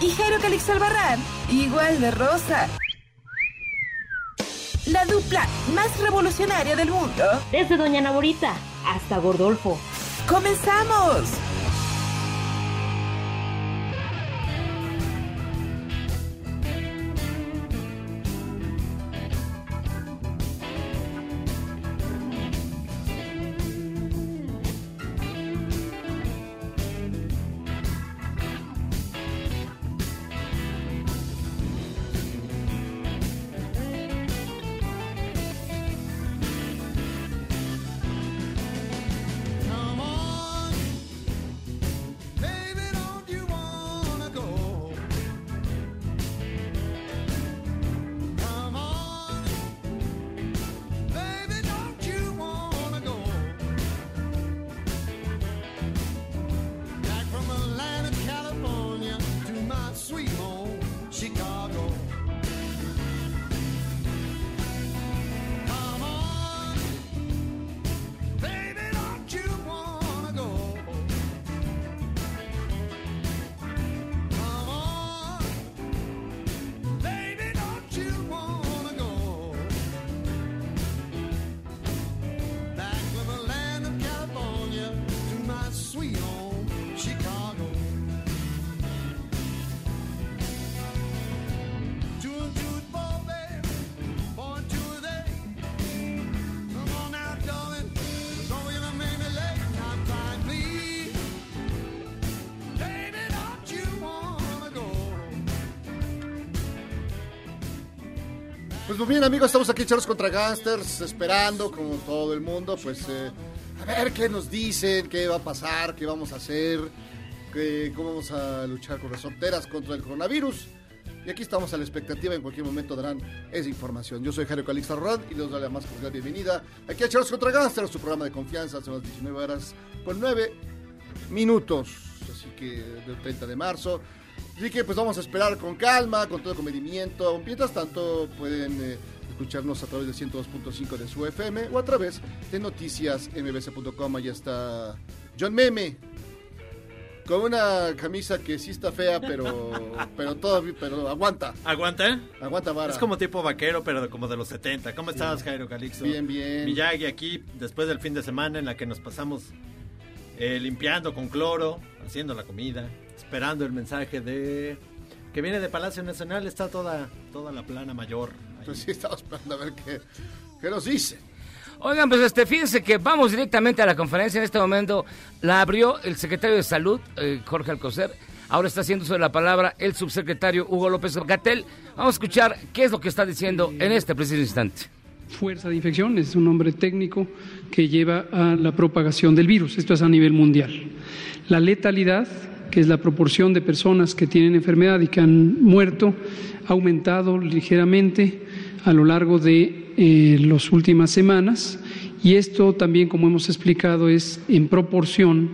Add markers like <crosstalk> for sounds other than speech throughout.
Y Jairo Calixto Albarrán, igual de rosa. La dupla más revolucionaria del mundo. Desde Doña Naborita hasta Gordolfo. ¡Comenzamos! Estamos aquí Charlos contra Gangsters, esperando como todo el mundo, pues eh, a ver qué nos dicen, qué va a pasar, qué vamos a hacer, cómo vamos a luchar con las fronteras contra el coronavirus. Y aquí estamos a la expectativa, en cualquier momento darán esa información. Yo soy Jairo Calixto Arrad y les doy la más cordial bienvenida aquí a Charlos contra Gangsters, su programa de confianza, son las 19 horas con 9 minutos, así que del 30 de marzo. Así que pues vamos a esperar con calma, con todo comedimiento. Mientras tanto pueden eh, escucharnos a través de 102.5 de su FM o a través de noticias mbc.com. Allá está John Meme con una camisa que sí está fea, pero <laughs> pero todavía pero aguanta, ¿Aguanta? aguanta vara. Es como tipo vaquero, pero como de los 70. ¿Cómo estás, Jairo Calixto? Bien, bien. Miyagi aquí, después del fin de semana en la que nos pasamos eh, limpiando con cloro, haciendo la comida, esperando el mensaje de... Que viene de Palacio Nacional, está toda, toda la plana mayor. Pues sí, estamos esperando a ver qué, qué nos dice. Oigan, pues este, fíjense que vamos directamente a la conferencia. En este momento la abrió el secretario de Salud, eh, Jorge Alcocer. Ahora está haciendo uso de la palabra el subsecretario Hugo López Gatel. Vamos a escuchar qué es lo que está diciendo en este preciso instante. Fuerza de infección es un nombre técnico que lleva a la propagación del virus. Esto es a nivel mundial. La letalidad, que es la proporción de personas que tienen enfermedad y que han muerto, ha aumentado ligeramente a lo largo de eh, las últimas semanas y esto también, como hemos explicado, es en proporción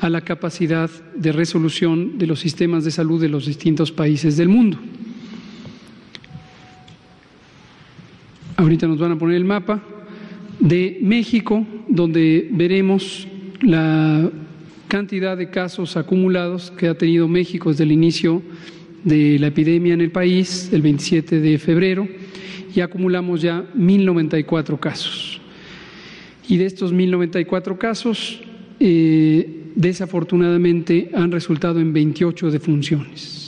a la capacidad de resolución de los sistemas de salud de los distintos países del mundo. Ahorita nos van a poner el mapa de México, donde veremos la cantidad de casos acumulados que ha tenido México desde el inicio de la epidemia en el país, el 27 de febrero, y acumulamos ya 1.094 casos. Y de estos 1.094 casos, eh, desafortunadamente han resultado en 28 defunciones.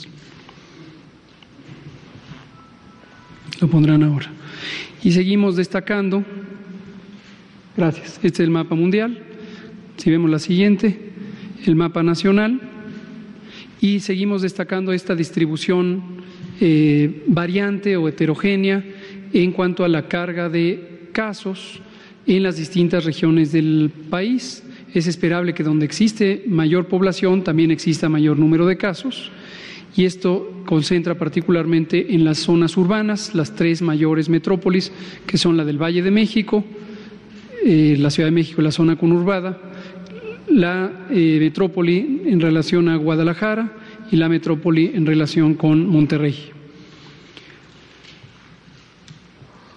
lo pondrán ahora. Y seguimos destacando, gracias, este es el mapa mundial, si vemos la siguiente, el mapa nacional, y seguimos destacando esta distribución eh, variante o heterogénea en cuanto a la carga de casos en las distintas regiones del país. Es esperable que donde existe mayor población también exista mayor número de casos y esto concentra particularmente en las zonas urbanas, las tres mayores metrópolis, que son la del Valle de México, eh, la Ciudad de México y la zona conurbada, la eh, metrópoli en relación a Guadalajara y la metrópoli en relación con Monterrey.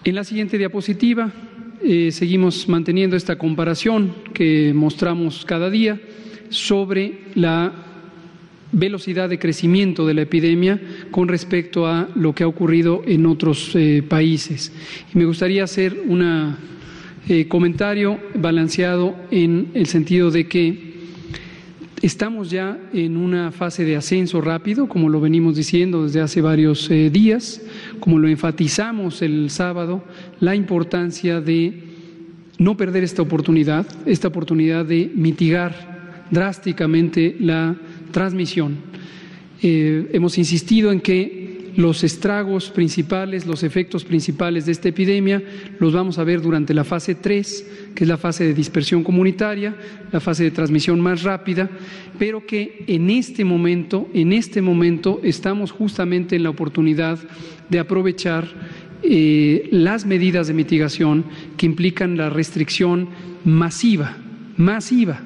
En la siguiente diapositiva eh, seguimos manteniendo esta comparación que mostramos cada día sobre la velocidad de crecimiento de la epidemia con respecto a lo que ha ocurrido en otros eh, países. Y me gustaría hacer un comentario balanceado en el sentido de que Estamos ya en una fase de ascenso rápido, como lo venimos diciendo desde hace varios eh, días, como lo enfatizamos el sábado, la importancia de no perder esta oportunidad, esta oportunidad de mitigar drásticamente la transmisión. Eh, hemos insistido en que los estragos principales, los efectos principales de esta epidemia los vamos a ver durante la fase 3, que es la fase de dispersión comunitaria, la fase de transmisión más rápida, pero que en este momento, en este momento estamos justamente en la oportunidad de aprovechar eh, las medidas de mitigación que implican la restricción masiva, masiva,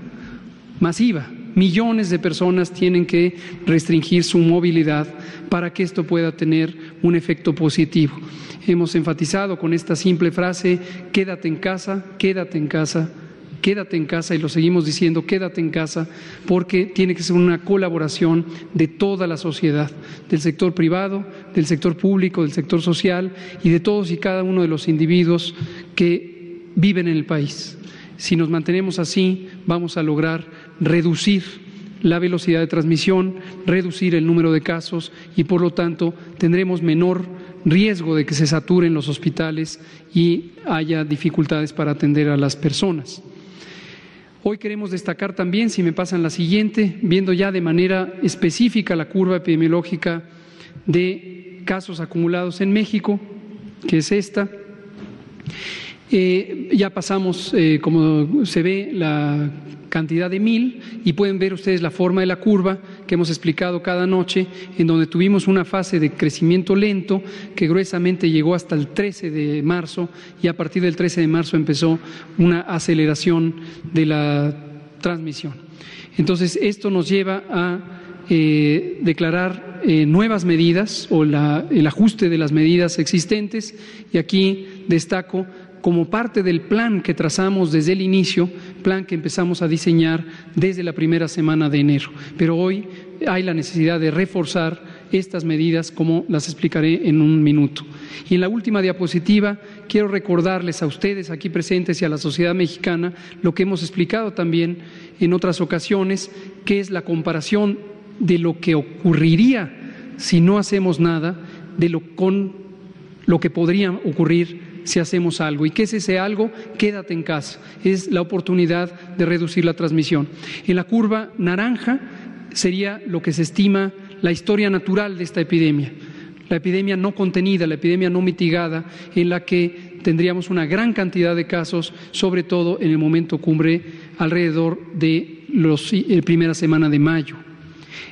masiva Millones de personas tienen que restringir su movilidad para que esto pueda tener un efecto positivo. Hemos enfatizado con esta simple frase, quédate en casa, quédate en casa, quédate en casa y lo seguimos diciendo, quédate en casa, porque tiene que ser una colaboración de toda la sociedad, del sector privado, del sector público, del sector social y de todos y cada uno de los individuos que viven en el país. Si nos mantenemos así, vamos a lograr reducir la velocidad de transmisión, reducir el número de casos y, por lo tanto, tendremos menor riesgo de que se saturen los hospitales y haya dificultades para atender a las personas. Hoy queremos destacar también, si me pasan la siguiente, viendo ya de manera específica la curva epidemiológica de casos acumulados en México, que es esta. Eh, ya pasamos, eh, como se ve, la cantidad de mil y pueden ver ustedes la forma de la curva que hemos explicado cada noche, en donde tuvimos una fase de crecimiento lento que gruesamente llegó hasta el 13 de marzo y a partir del 13 de marzo empezó una aceleración de la transmisión. Entonces, esto nos lleva a eh, declarar nuevas medidas o el ajuste de las medidas existentes y aquí destaco como parte del plan que trazamos desde el inicio, plan que empezamos a diseñar desde la primera semana de enero. Pero hoy hay la necesidad de reforzar estas medidas, como las explicaré en un minuto. Y en la última diapositiva quiero recordarles a ustedes aquí presentes y a la sociedad mexicana lo que hemos explicado también en otras ocasiones, que es la comparación de lo que ocurriría si no hacemos nada, de lo con lo que podría ocurrir si hacemos algo. ¿Y qué es ese algo? Quédate en casa. Es la oportunidad de reducir la transmisión. En la curva naranja sería lo que se estima la historia natural de esta epidemia. La epidemia no contenida, la epidemia no mitigada, en la que tendríamos una gran cantidad de casos, sobre todo en el momento cumbre, alrededor de la eh, primera semana de mayo.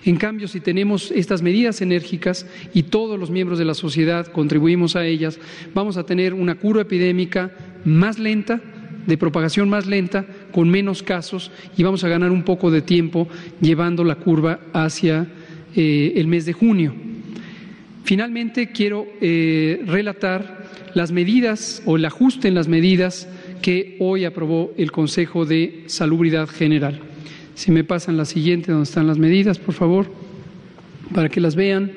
En cambio, si tenemos estas medidas enérgicas y todos los miembros de la sociedad contribuimos a ellas, vamos a tener una curva epidémica más lenta, de propagación más lenta, con menos casos y vamos a ganar un poco de tiempo llevando la curva hacia eh, el mes de junio. Finalmente, quiero eh, relatar las medidas o el ajuste en las medidas que hoy aprobó el Consejo de Salubridad General. Si me pasan la siguiente, donde están las medidas, por favor, para que las vean.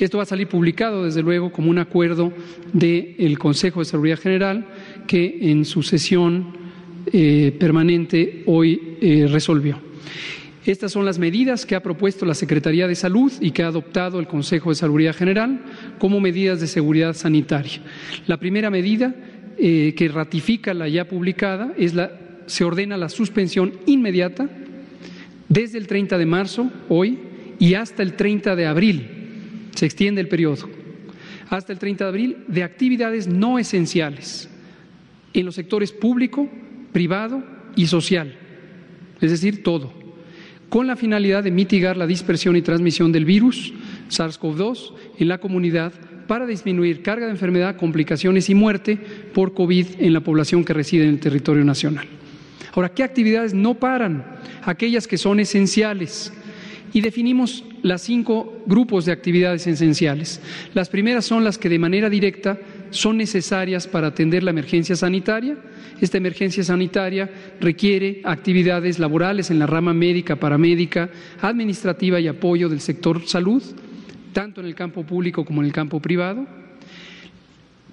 Esto va a salir publicado, desde luego, como un acuerdo del Consejo de Seguridad General que en su sesión eh, permanente hoy eh, resolvió. Estas son las medidas que ha propuesto la Secretaría de Salud y que ha adoptado el Consejo de Salud General como medidas de seguridad sanitaria. La primera medida eh, que ratifica la ya publicada es la se ordena la suspensión inmediata desde el 30 de marzo, hoy, y hasta el 30 de abril. Se extiende el periodo. Hasta el 30 de abril de actividades no esenciales en los sectores público, privado y social. Es decir, todo. Con la finalidad de mitigar la dispersión y transmisión del virus SARS-CoV-2 en la comunidad para disminuir carga de enfermedad, complicaciones y muerte por COVID en la población que reside en el territorio nacional. Ahora, ¿qué actividades no paran? Aquellas que son esenciales. Y definimos las cinco grupos de actividades esenciales. Las primeras son las que de manera directa son necesarias para atender la emergencia sanitaria. Esta emergencia sanitaria requiere actividades laborales en la rama médica, paramédica, administrativa y apoyo del sector salud, tanto en el campo público como en el campo privado.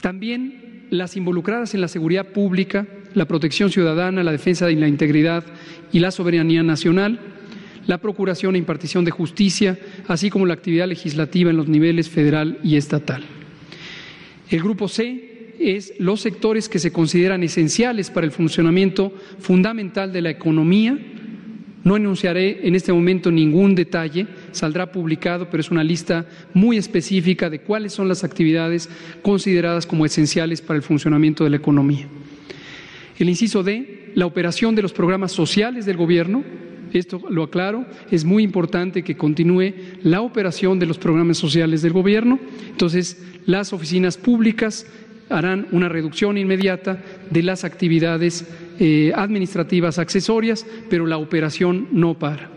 También las involucradas en la seguridad pública, la protección ciudadana, la defensa de la integridad y la soberanía nacional, la procuración e impartición de justicia, así como la actividad legislativa en los niveles federal y estatal. El grupo C es los sectores que se consideran esenciales para el funcionamiento fundamental de la economía. No enunciaré en este momento ningún detalle, saldrá publicado, pero es una lista muy específica de cuáles son las actividades consideradas como esenciales para el funcionamiento de la economía. El inciso D, la operación de los programas sociales del Gobierno. Esto lo aclaro, es muy importante que continúe la operación de los programas sociales del Gobierno. Entonces, las oficinas públicas harán una reducción inmediata de las actividades eh, administrativas accesorias, pero la operación no para.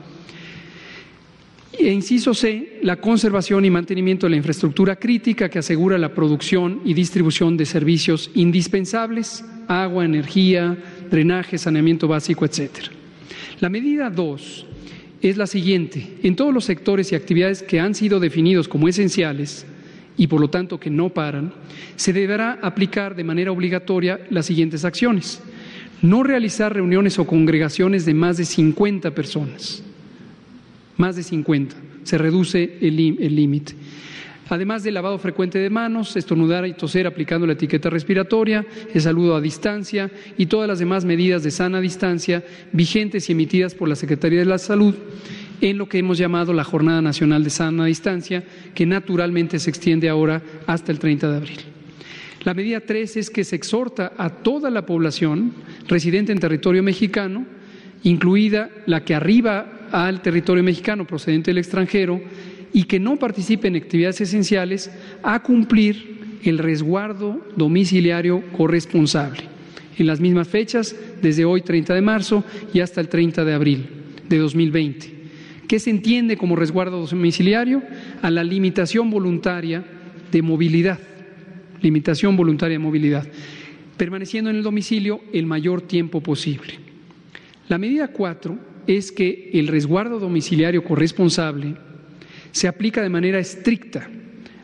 E inciso C, la conservación y mantenimiento de la infraestructura crítica que asegura la producción y distribución de servicios indispensables, agua, energía, drenaje, saneamiento básico, etcétera. La medida 2 es la siguiente. En todos los sectores y actividades que han sido definidos como esenciales y por lo tanto que no paran, se deberá aplicar de manera obligatoria las siguientes acciones. No realizar reuniones o congregaciones de más de 50 personas más de 50. Se reduce el límite. Además del lavado frecuente de manos, estornudar y toser aplicando la etiqueta respiratoria, el saludo a distancia y todas las demás medidas de sana distancia vigentes y emitidas por la Secretaría de la Salud en lo que hemos llamado la Jornada Nacional de Sana Distancia, que naturalmente se extiende ahora hasta el 30 de abril. La medida 3 es que se exhorta a toda la población residente en territorio mexicano, incluida la que arriba al territorio mexicano procedente del extranjero y que no participe en actividades esenciales a cumplir el resguardo domiciliario corresponsable en las mismas fechas, desde hoy 30 de marzo y hasta el 30 de abril de 2020. ¿Qué se entiende como resguardo domiciliario? A la limitación voluntaria de movilidad, limitación voluntaria de movilidad, permaneciendo en el domicilio el mayor tiempo posible. La medida 4 es que el resguardo domiciliario corresponsable se aplica de manera estricta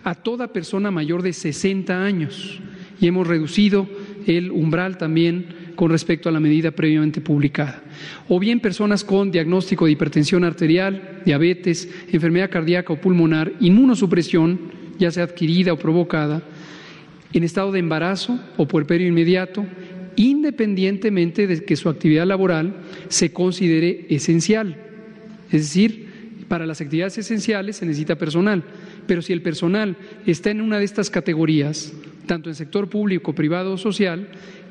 a toda persona mayor de 60 años y hemos reducido el umbral también con respecto a la medida previamente publicada. O bien personas con diagnóstico de hipertensión arterial, diabetes, enfermedad cardíaca o pulmonar, inmunosupresión, ya sea adquirida o provocada, en estado de embarazo o puerperio inmediato, independientemente de que su actividad laboral se considere esencial. Es decir, para las actividades esenciales se necesita personal, pero si el personal está en una de estas categorías, tanto en sector público, privado o social,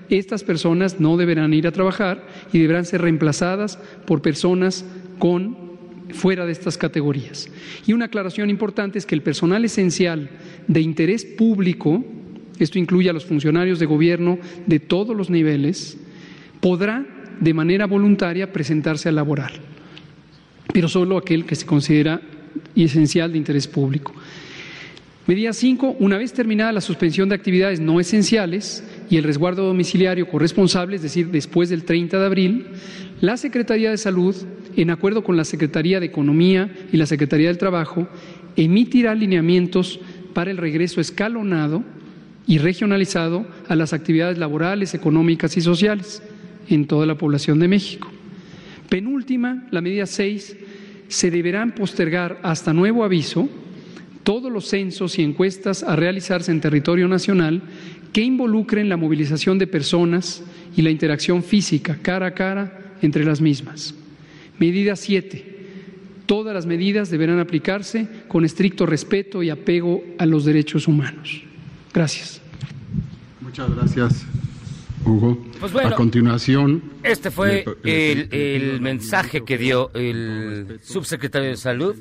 estas personas no deberán ir a trabajar y deberán ser reemplazadas por personas con fuera de estas categorías. Y una aclaración importante es que el personal esencial de interés público esto incluye a los funcionarios de gobierno de todos los niveles, podrá de manera voluntaria presentarse a laborar, pero solo aquel que se considera esencial de interés público. Medida 5. Una vez terminada la suspensión de actividades no esenciales y el resguardo domiciliario corresponsable, es decir, después del 30 de abril, la Secretaría de Salud, en acuerdo con la Secretaría de Economía y la Secretaría del Trabajo, emitirá lineamientos para el regreso escalonado y regionalizado a las actividades laborales, económicas y sociales en toda la población de México. Penúltima, la medida 6 se deberán postergar hasta nuevo aviso todos los censos y encuestas a realizarse en territorio nacional que involucren la movilización de personas y la interacción física cara a cara entre las mismas. Medida 7. Todas las medidas deberán aplicarse con estricto respeto y apego a los derechos humanos. Gracias. Muchas gracias, Hugo. Pues bueno, a continuación. Este fue el mensaje que dio el subsecretario de Salud.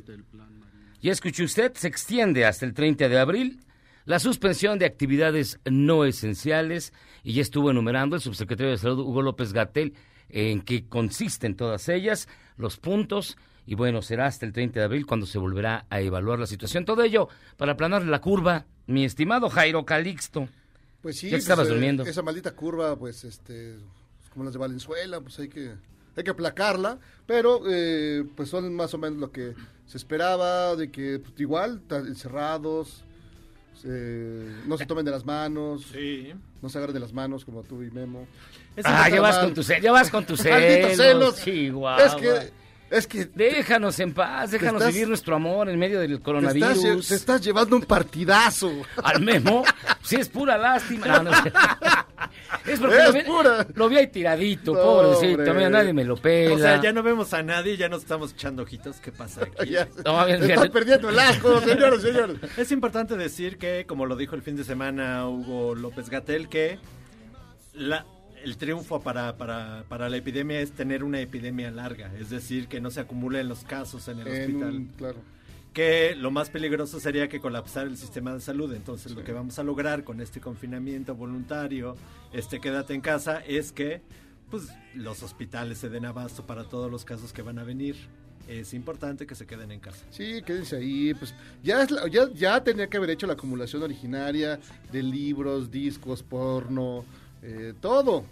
Ya escuchó usted, se extiende hasta el 30 de abril la suspensión de actividades no esenciales y ya estuvo enumerando el subsecretario de Salud Hugo López Gatel en qué consisten todas ellas, los puntos y bueno, será hasta el 30 de abril cuando se volverá a evaluar la situación. Todo ello para aplanar la curva, mi estimado Jairo Calixto. Pues sí, Ya pues, estabas eh, durmiendo. Esa maldita curva, pues, este, como las de Valenzuela, pues hay que, hay que aplacarla, pero eh, pues son más o menos lo que se esperaba, de que pues, igual, encerrados, eh, no se tomen de las manos, Sí. no se agarren de las manos como tú y Memo. Ah, ya vas con tus ce- ya vas con tus <laughs> Malditos celos, celos. Chihuahua. Es que, es que Déjanos en paz, déjanos estás- vivir nuestro amor en medio del te estás, coronavirus. te estás llevando un partidazo. Al Memo, sí es pura lástima. No, no sé. <laughs> es porque Es lo, vi, pura. lo vi ahí tiradito, No, pobrecito. hombre. Mira, nadie me lo pela. O sea, ya no vemos a nadie, ya nos estamos echando ojitos. ¿Qué pasa <laughs> aquí? Ya, No, bien, te bien. estás perdiendo el asco, señores, señores. Es importante decir que, como lo dijo el fin de semana Hugo López Gatel, que la, el triunfo para, para, para la epidemia es tener una epidemia larga, es decir, que no se acumulen los casos en el En hospital. un- claro. Que lo más peligroso sería que colapsar el sistema de salud. Entonces, lo que vamos a lograr con este confinamiento voluntario, este quédate en casa, es que pues los hospitales se den abasto para todos los casos que van a venir. Es importante que se queden en casa. Sí, quédense ahí. Pues ya, es la- ya, ya tenía que haber hecho la acumulación originaria de libros, discos, porno, eh, todo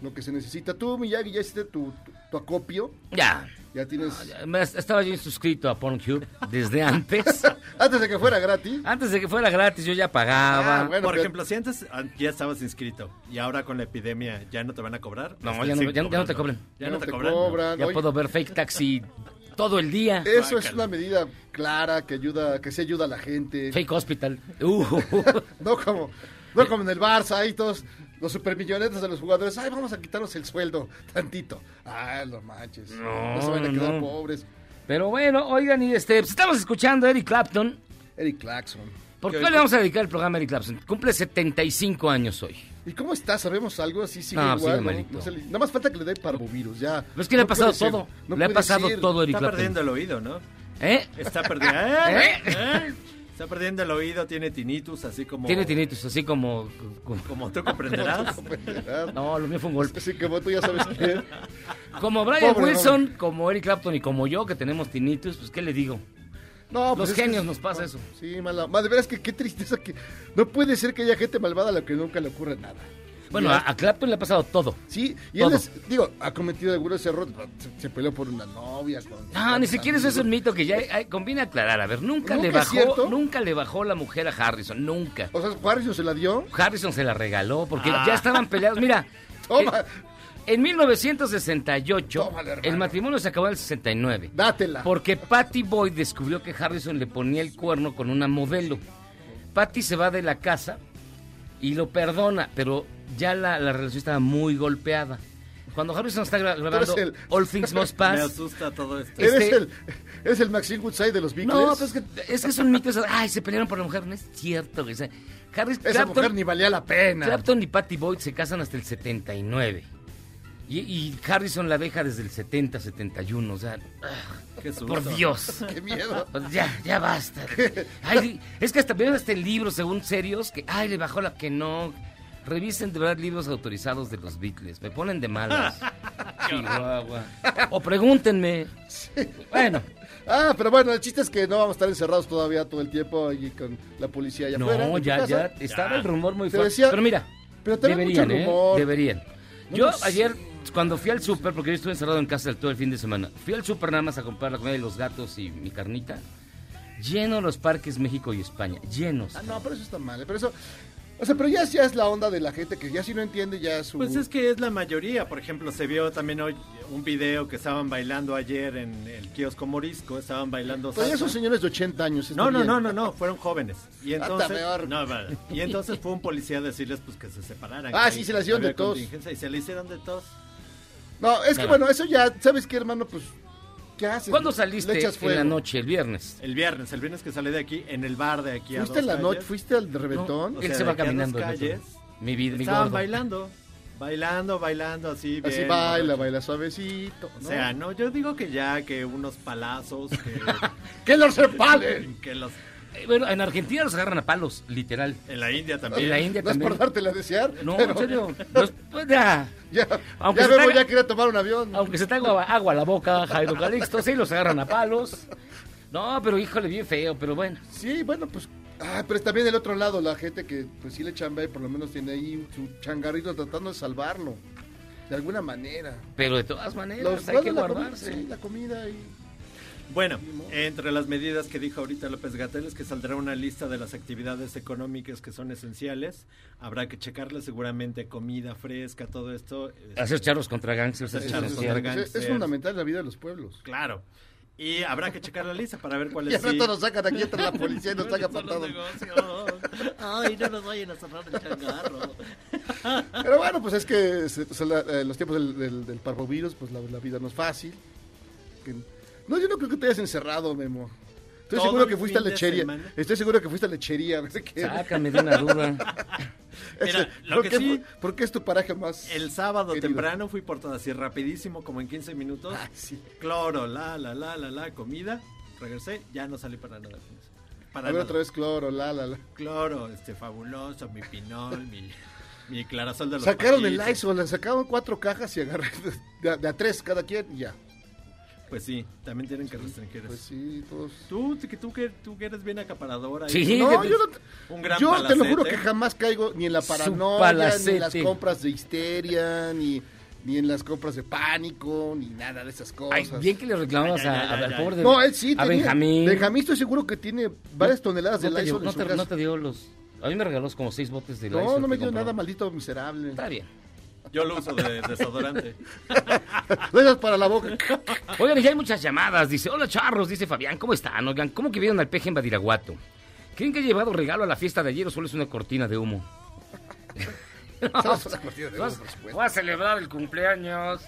lo que se necesita. Tú, Miyagi, ya hiciste tu, tu, tu acopio. Ya. Ya tienes. Me- Estaba yo suscrito a Pornhub desde antes. <laughs> Antes de que fuera gratis. antes de que fuera gratis, yo ya pagaba. Ah, bueno, Por pero- ejemplo, si antes ah, ya estabas inscrito y ahora con la epidemia ya no te van a cobrar. No, pues ya no- ya no- ya no te cobran. Ya no te cobran. Ya Oye, puedo ver fake taxi todo el día. Eso es una medida clara que ayuda, que se ayuda a la gente. Fake hospital. <laughs> Uh. No como, no como en el Barça, ahí todos los supermillonetas de los jugadores. Ay, vamos a quitarnos el sueldo tantito. Ay, no manches. No, No, se van a quedar no. pobres. Pero bueno, oigan, y este, pues estamos escuchando a Eric Clapton. Eric Claxon. ¿Por qué ¿Qué le vamos a dedicar el programa a Eric Clapton? Cumple 75 años hoy. ¿Y cómo está? ¿Sabemos algo? Así sigue No, igual, sigue ¿no? malito. No se le- nada más falta que le dé parvovirus, ya. Pero es que le ha pasado ser, todo. no le ha pasado ser. todo a Eric Está Clapton. perdiendo el oído, ¿no? ¿Eh? Está perdiendo. ¿Eh? ¿Eh? Está perdiendo el oído, tiene tinnitus, así como. Tiene tinnitus, así como... <laughs> Como tú comprenderás. No, lo mío fue un golpe. Así como tú ya sabes qué. Como Brian Pobre Wilson, como Eric Clapton y como yo, que tenemos tinnitus, pues, ¿qué le digo? No, Los pues es que genios es- nos pasa no, eso. Sí, mala. Ma, De veras que qué tristeza que. No puede ser que haya gente malvada a la que nunca le ocurre nada. Bueno, a, a Clapton le ha pasado todo. Sí, y Todo. él es, digo, ha cometido algunos errores. Se, se peleó por una novia. Con, No, ni siquiera eso es un mito que ya hay- conviene aclarar. A ver, nunca, ¿Nunca le bajó, nunca le bajó la mujer a Harrison, nunca. O sea, Harrison se la dio. Harrison se la regaló porque Ah. ya estaban peleados. Mira, <laughs> Toma, eh, en 1968 Tómale, hermano. el matrimonio se acabó en el 69. dátela. Porque Patty Boyd descubrió que Harrison le ponía el cuerno con una modelo. Patty se va de la casa y lo perdona, pero ya la, la relación estaba muy golpeada. Cuando Harrison está gra- grabando el- All Things Must <laughs> Me Pass, asusta todo esto. Eres este- el, eres el Maxine Woodside de los Beatles. no, pues es que, es que es un mito. eso, Ay, se pelearon por la mujer. No es cierto. o sea, Harris, Esa Clapton, mujer ni valía la pena. Clapton y Patty Boyd se casan hasta el 79. Y, y Harrison la deja desde el 70, 71. O sea, ah, Qué susto. por Dios. <laughs> Qué miedo. Pues ya, ya basta. <laughs> Ay, es que hasta veo este libro, según serios, que ay, le bajó la que no. Revisen de verdad libros autorizados de los Beatles. Me ponen de malas. <laughs> Chihuahua. O pregúntenme. Bueno, Ah, pero bueno, el chiste es que no vamos a estar encerrados todavía todo el tiempo allí con la policía allá afuera. no, en tu ya, ya. Estaba el rumor muy Te fuerte. decía- pero mira, pero deberían, mucho ¿eh? rumor. Deberían. No, Yo pues- ayer, cuando fui al súper, porque yo estuve encerrado en casa todo el fin de semana, fui al súper nada más a comprar la comida de los gatos y mi carnita. Lleno los parques México y España, llenos. Ah, no, pero eso está mal. Pero eso. O sea, pero ya, ya es la onda de la gente que ya si no entiende ya es su... Pues es que es la mayoría. Por ejemplo, se vio también hoy un video que estaban bailando ayer en el kiosco Morisco. Estaban bailando salsa. son señores de 80 años. No, no, bien. no, no, no, fueron jóvenes. Y Ah, entonces, peor. no, y entonces fue un policía a decirles pues que se separaran. Ah, que sí, se la hicieron de contingencia, Y se le hicieron de tos. No, es que bueno, eso ya, ¿sabes qué, hermano? Pues, ¿qué haces? ¿Cuándo Le saliste echas en fuego. la noche, el viernes? El viernes, el viernes que salí de aquí, en el bar de aquí a ¿Fuiste dos la calles, noche? ¿Fuiste al reventón? O Él se de va aquí a dos caminando. calles. Mi vida, mi Estaban gordo. bailando, bailando, bailando, así. Así bien, baila, baila suavecito. O sea, no, yo digo que ya, que unos palazos, que, <laughs> ¡Que los sepalen! <laughs> que los... Eh, Bueno, en Argentina los agarran a palos, literal. En la India también. En la India No es también. por dártela a desear. No, pero en serio. <laughs> Pues ya. Ya, Aunque ya se Memo traiga- ya quería tomar un avión. Aunque se te agua, agua a la boca, Jairo Calixto, sí, los agarran a palos. No, pero híjole, bien feo, pero bueno. Sí, bueno, pues. Ah, pero también del otro lado, la gente que pues sí le chamba y por lo menos tiene ahí su changarrito tratando de salvarlo. De alguna manera. Pero de todas maneras, Los- hay que la guardarse. sí, la comida y. Bueno, entre las medidas que dijo ahorita López Gatel es que saldrá una lista de las actividades económicas que son esenciales. Habrá que checarle seguramente comida fresca, todo esto. eh, Hacer charros contra gangsters Hacer es charros esencial. contra Es, es fundamental en la vida de los pueblos. Claro. Y habrá que checar la lista para ver <laughs> Y cuáles al sí. nos sacan aquí entre la policía y nos sacan patados. negocios. Ay, no nos vayan a cerrar el changarro. Pero bueno, pues es que se- o sea, la- eh, los tiempos del, del, del parvovirus, pues la, la vida no es fácil. Que- no, yo no creo que te hayas encerrado, Memo. Estoy Todo seguro que fuiste a lechería. Estoy seguro que fuiste a lechería. Sácame de una duda. <laughs> Mira, lo ¿Por que qué, sí- ¿Por qué es tu paraje más? El sábado Querido. temprano fui por todo así rapidísimo, como en 15 minutos. Ah, sí. Cloro, la, la, la, la, la, comida. Regresé, ya no salí para nada. Para A ver nada. otra vez cloro, la, la, la. Cloro, este, fabuloso, mi pinol, mi, mi clarasol de los Sacaron el paquitos. Lysol, sacaron cuatro cajas y agarré de, a- de a tres cada quien y ya. Pues sí, también tienen que restringir Pues sí, todos. Tú, que tú, que tú que eres bien acaparadora. Sí, No, yo no. te- Un gran yo te lo juro que jamás caigo ni en la paranoia, ni en las compras de histeria, ni, ni en las compras de pánico, ni nada de esas Ay, cosas. bien que le reclamabas Ay, ay, a- ay, al ay, pobre de- No, él sí. a tenía- Benjamín. Benjamín estoy seguro que tiene varias toneladas de no, te dio, Lysol no, te, casa. no te dio los... A mí me regaló como seis botes de No, Lysol no me que dio compró. nada, maldito miserable. Está bien. Yo lo uso de desodorante. <laughs> Dejas para la boca. Oigan, ya hay muchas llamadas. Dice, hola charros, dice Fabián, ¿cómo están? Oigan, ¿cómo que vieron al peje en Badiraguato? ¿Creen que ha llevado regalo a la fiesta de ayer o solo es una cortina de humo? <laughs> De humo, por supuesto. Voy a celebrar el cumpleaños.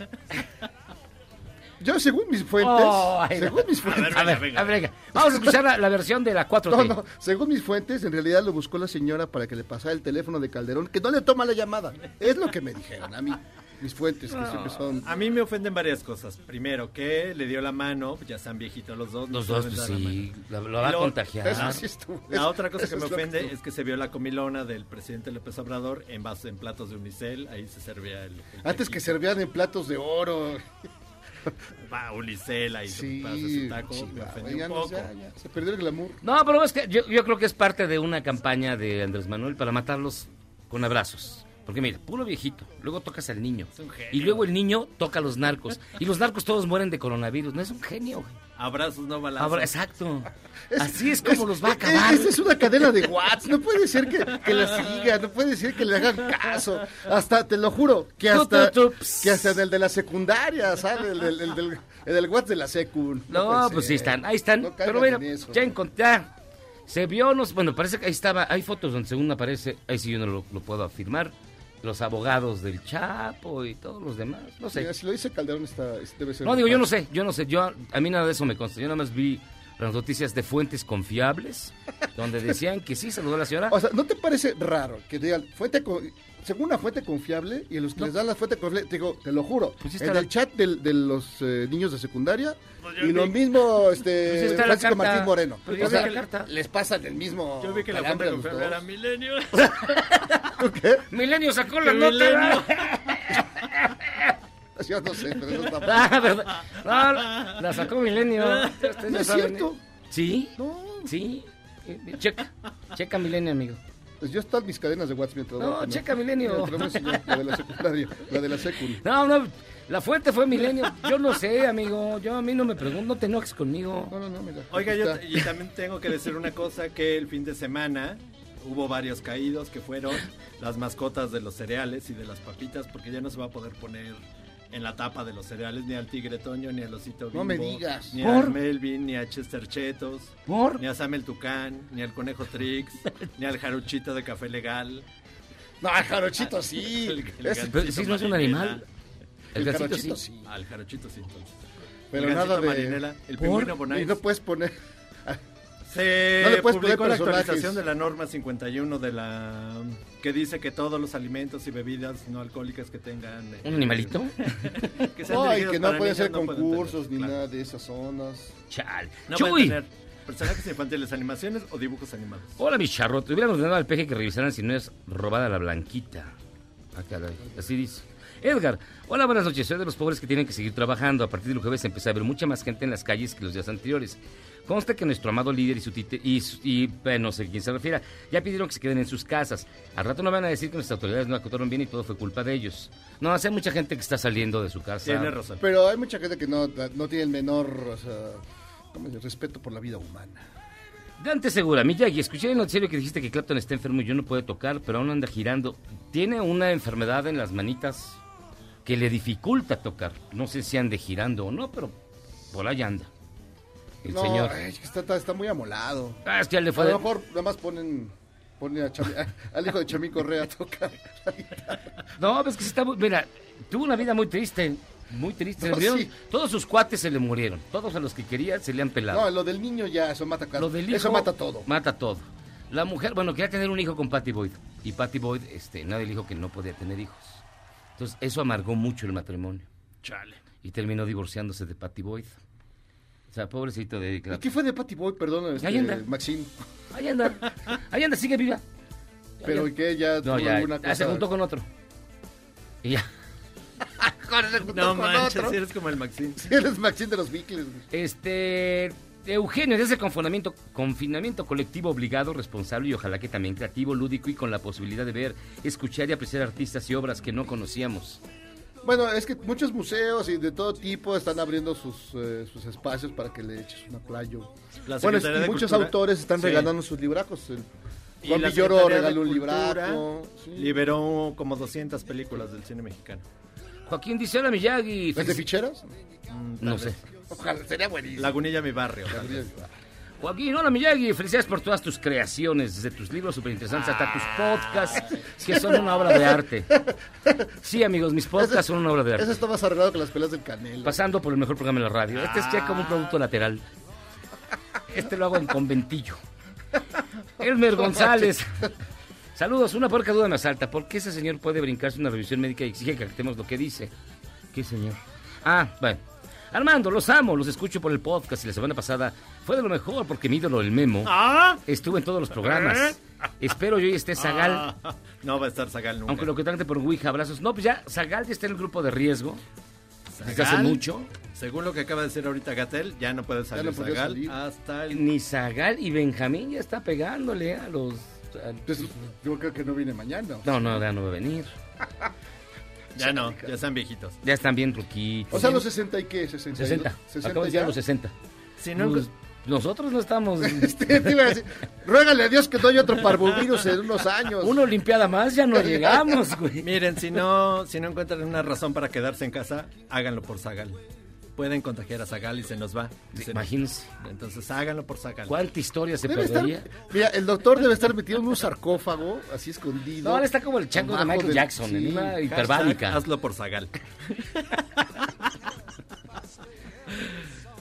Yo, según mis fuentes, no. según mis fuentes, A ver, venga. a ver, venga. Vamos a escuchar la, la versión de la 4T. <laughs> no, no, según mis fuentes, en realidad lo buscó la señora para que le pasara el teléfono de Calderón, que no le toma la llamada. Es lo que me dijeron a mí, mis fuentes, que siempre son... A mí me ofenden varias cosas. Primero, que le dio la mano, ya están viejitos los dos. no Los se dos, pues la sí, mano. lo, lo va a contagiar. Eso sí estuvo. La eso- otra cosa que me ofende es que se vio la comilona del presidente López Obrador en vasos en platos de unicel, ahí se servía el, el Antes que servían en platos de oro. <laughs> Va, Sí, se pasa su taco, sí, me va, ofendió ya un no, poco. ya, ya, se perdió el glamour. No, pero es que yo, yo creo que es parte de una campaña de Andrés Manuel para matarlos con abrazos. Porque mira, puro viejito, luego tocas al niño. Es un genio. Y luego el niño toca a los narcos. Y los narcos todos mueren de coronavirus. No es un genio, güey. Abrazos, no balazos. Abra- exacto. Así es como los va a acabar. Esa es una cadena de Watts. No puede ser que, que la siga, no puede ser que le hagan caso. Hasta, te lo juro, que hasta, que hasta el de la secundaria, ¿sabes? El, del- el del, el del Watts de la secu. No, pues sí están, ahí están. No pero en eso. ya encontré. ya Se vio, no, bueno, parece que ahí estaba. Hay fotos donde según aparece, ahí sí yo no lo, lo puedo afirmar. Los abogados del Chapo y todos los demás. No sé. Mira, si lo dice Calderón, está, es- debe ser. No, digo, yo no sé, yo no sé, yo a mí nada de eso me consta. Yo nada más vi las noticias de fuentes confiables, donde decían que sí saludó a la señora. <laughs> O sea, ¿no te parece raro que digan fuente con- según una fuente confiable y a los que No. les dan la fuente confiable, te digo, te lo juro, Pues en está el la- chat del- de los eh, niños de secundaria Pues y lo vi- mismo este <laughs> Pues la Francisco carta. Martín Moreno. Pues yo O vi sea, la carta. les pasan el mismo Yo vi que la fuente confiable era. Milenio. <laughs> Milenio sacó la nota. Milenio. <laughs> Yo no sé, pero eso está Ah, verdad. No, la la sacó Milenio. No es saben, cierto. ¿eh? ¿Sí? No, Sí. Checa. Checa Milenio, amigo. Pues yo están mis cadenas de WhatsApp mientras No, checa Milenio. La de la secundaria, la de la secundaria. No, no. La fuente fue Milenio. Yo no sé, amigo. Yo a mí no me pregunto. No te enojes conmigo. No, no, no, mira. Oiga, yo está. y también tengo que decir una cosa, que el fin de semana hubo varios caídos que fueron las mascotas de los cereales y de las papitas, porque ya no se va a poder poner en la tapa de los cereales ni al tigre Toño, ni al osito No me Bimbo, digas. Ni ¿Por? a Melvin, ni a Chester Chetos, ¿Por? ni a Sam el Tucán, ni al conejo Trix, <laughs> ni al jaruchito de café legal. No, el jarochito sí. <laughs> El- el Ese- Pero si no es un animal. El, el jarochito sí. sí. Al jarochito sí, entonces. Pero el nada de... Marinela, el ¿Por? pingüino Bonais. Y no puedes poner... Se No le puedes poner publicó la actualización de la norma 51 de la que dice que todos los alimentos y bebidas no alcohólicas que tengan eh, ¿Un animalito? <laughs> que sean No, y que no pueden ser no concursos tener, ni claro. nada de esas zonas. Chal. No Chuy. pueden tener personajes infantiles, animaciones o dibujos animados. Hola, mi charrote. Hubieran ordenado al peje que revisaran si no es robada la blanquita. Ah. Así dice. Edgar, hola, buenas noches. Soy de los pobres que tienen que seguir trabajando. A partir del jueves empecé a ver mucha más gente en las calles que los días anteriores. Consta que nuestro amado líder y su tite, y, su- y eh, no sé a quién se refiere, ya pidieron que se queden en sus casas. Al rato no van a decir que nuestras autoridades no acotaron bien y todo fue culpa de ellos. No, hace mucha gente que está saliendo de su casa. Tiene razón. Pero hay mucha gente que no, no tiene el menor o respeto por la vida humana. Dante Segura, Miyagi, escuché en el noticiero que dijiste que Clapton está enfermo y yo no puede tocar, pero aún anda girando. Tiene una enfermedad en las manitas que le dificulta tocar. No sé si ande girando o no, pero por ahí anda. El no, señor. ay, está, está, muy amolado. Ah, es que A lo mejor nada más ponen, ponen a Chami- a- al hijo de Chamín Correa a tocar. No, es que sí está muy- Mira, tuvo una vida muy triste. Muy triste. <laughs> No, sí. Todos sus cuates se le murieron. Todos a los que quería se le han pelado. No, lo del niño ya, eso mata Lo del hijo, Eso mata todo. Mata todo. La mujer, bueno, quería tener un hijo con Patty Boyd. Y Patty Boyd, este, nadie le dijo que no podía tener hijos. Entonces, eso amargó mucho el matrimonio. Chale. Y terminó divorciándose de Patty Boyd. O sea, pobrecito de ¿Y qué fue de Patty Boy? Perdón, este, Ahí anda. Maxine. Ahí anda. Ahí anda, sigue viva. Pero ¿y qué? ¿Ya No, tuvo ya, alguna ya se cosa? juntó con otro. Y ya. <laughs> Se juntó No con manches, otro. si eres como el Maxine. Eres Maxine de los Beatles. güey. Este. Eugenio, desde el confinamiento, confinamiento colectivo obligado, responsable y ojalá que también creativo, lúdico y con la posibilidad de ver, escuchar y apreciar artistas y obras que no conocíamos. Bueno, es que muchos museos y de todo tipo están abriendo sus, eh, sus espacios para que le eches una playo. La Bueno, de muchos Cultura- autores están Sí. regalando sus libracos. El Y Juan Villoro regaló un libraco. sí. Liberó como 200 películas del cine mexicano. Joaquín dice, hola Miyagi. ¿Es de ficheras? Mm, No sé. Ojalá, sería buenísimo. Lagunilla, mi barrio. Joaquín, hola Miyagi, felicidades por todas tus creaciones, desde tus libros súper interesantes hasta tus podcasts, que son una obra de arte. Sí, amigos, mis podcasts son una obra de Eso arte. está más arreglado que las pelas del Canelo. Pasando por el mejor programa de la radio. Este es ya como un producto lateral. Este lo hago en conventillo. Elmer <laughs> González. Saludos, una porca duda me asalta. ¿Por qué ese señor puede brincarse una revisión médica y exige que actemos lo que dice? ¿Qué señor? Ah, bueno. Armando, los amo, los escucho por el podcast y la semana pasada fue de lo mejor porque mi ídolo, el Memo, ¡Ah! estuvo en todos los programas. Espero yo y esté Zagal, Ah, no va a estar Zagal nunca. aunque lo que trate por Ouija, abrazos. No, pues ya, Zagal ya está en el grupo de riesgo desde hace Zagal, mucho. Según lo que acaba de decir ahorita Gatel, ya no puede salir no Zagal salir. hasta el... Ni Zagal y Benjamín ya está pegándole a los... a- Pues, yo creo que no viene mañana. No, no, ya no va a venir. <laughs> Ya no, ya están viejitos. Ya están bien ruquitos. O sea, los 60 y qué? 60. 60. 60 Acabo de ya. llegar a los 60. Si no, Pues, nosotros no estamos... <laughs> Este, te iba a decir, ruégale a Dios que no haya otro parvovirus en unos años. Una olimpiada más ya no <laughs> llegamos, güey. miren, si no, si no encuentran una razón para quedarse en casa, háganlo por Zagal. Pueden contagiar a Zagal y se nos va. Se nos- Imagínense. Entonces háganlo por Zagal. ¿Cuánta historia se Debe estar- perdería? mira, el doctor debe estar metido en un sarcófago, así escondido. No, él está como el chango de Michael Jackson, sí. en una Hashtag, hiperbálica. hazlo por Zagal. <laughs>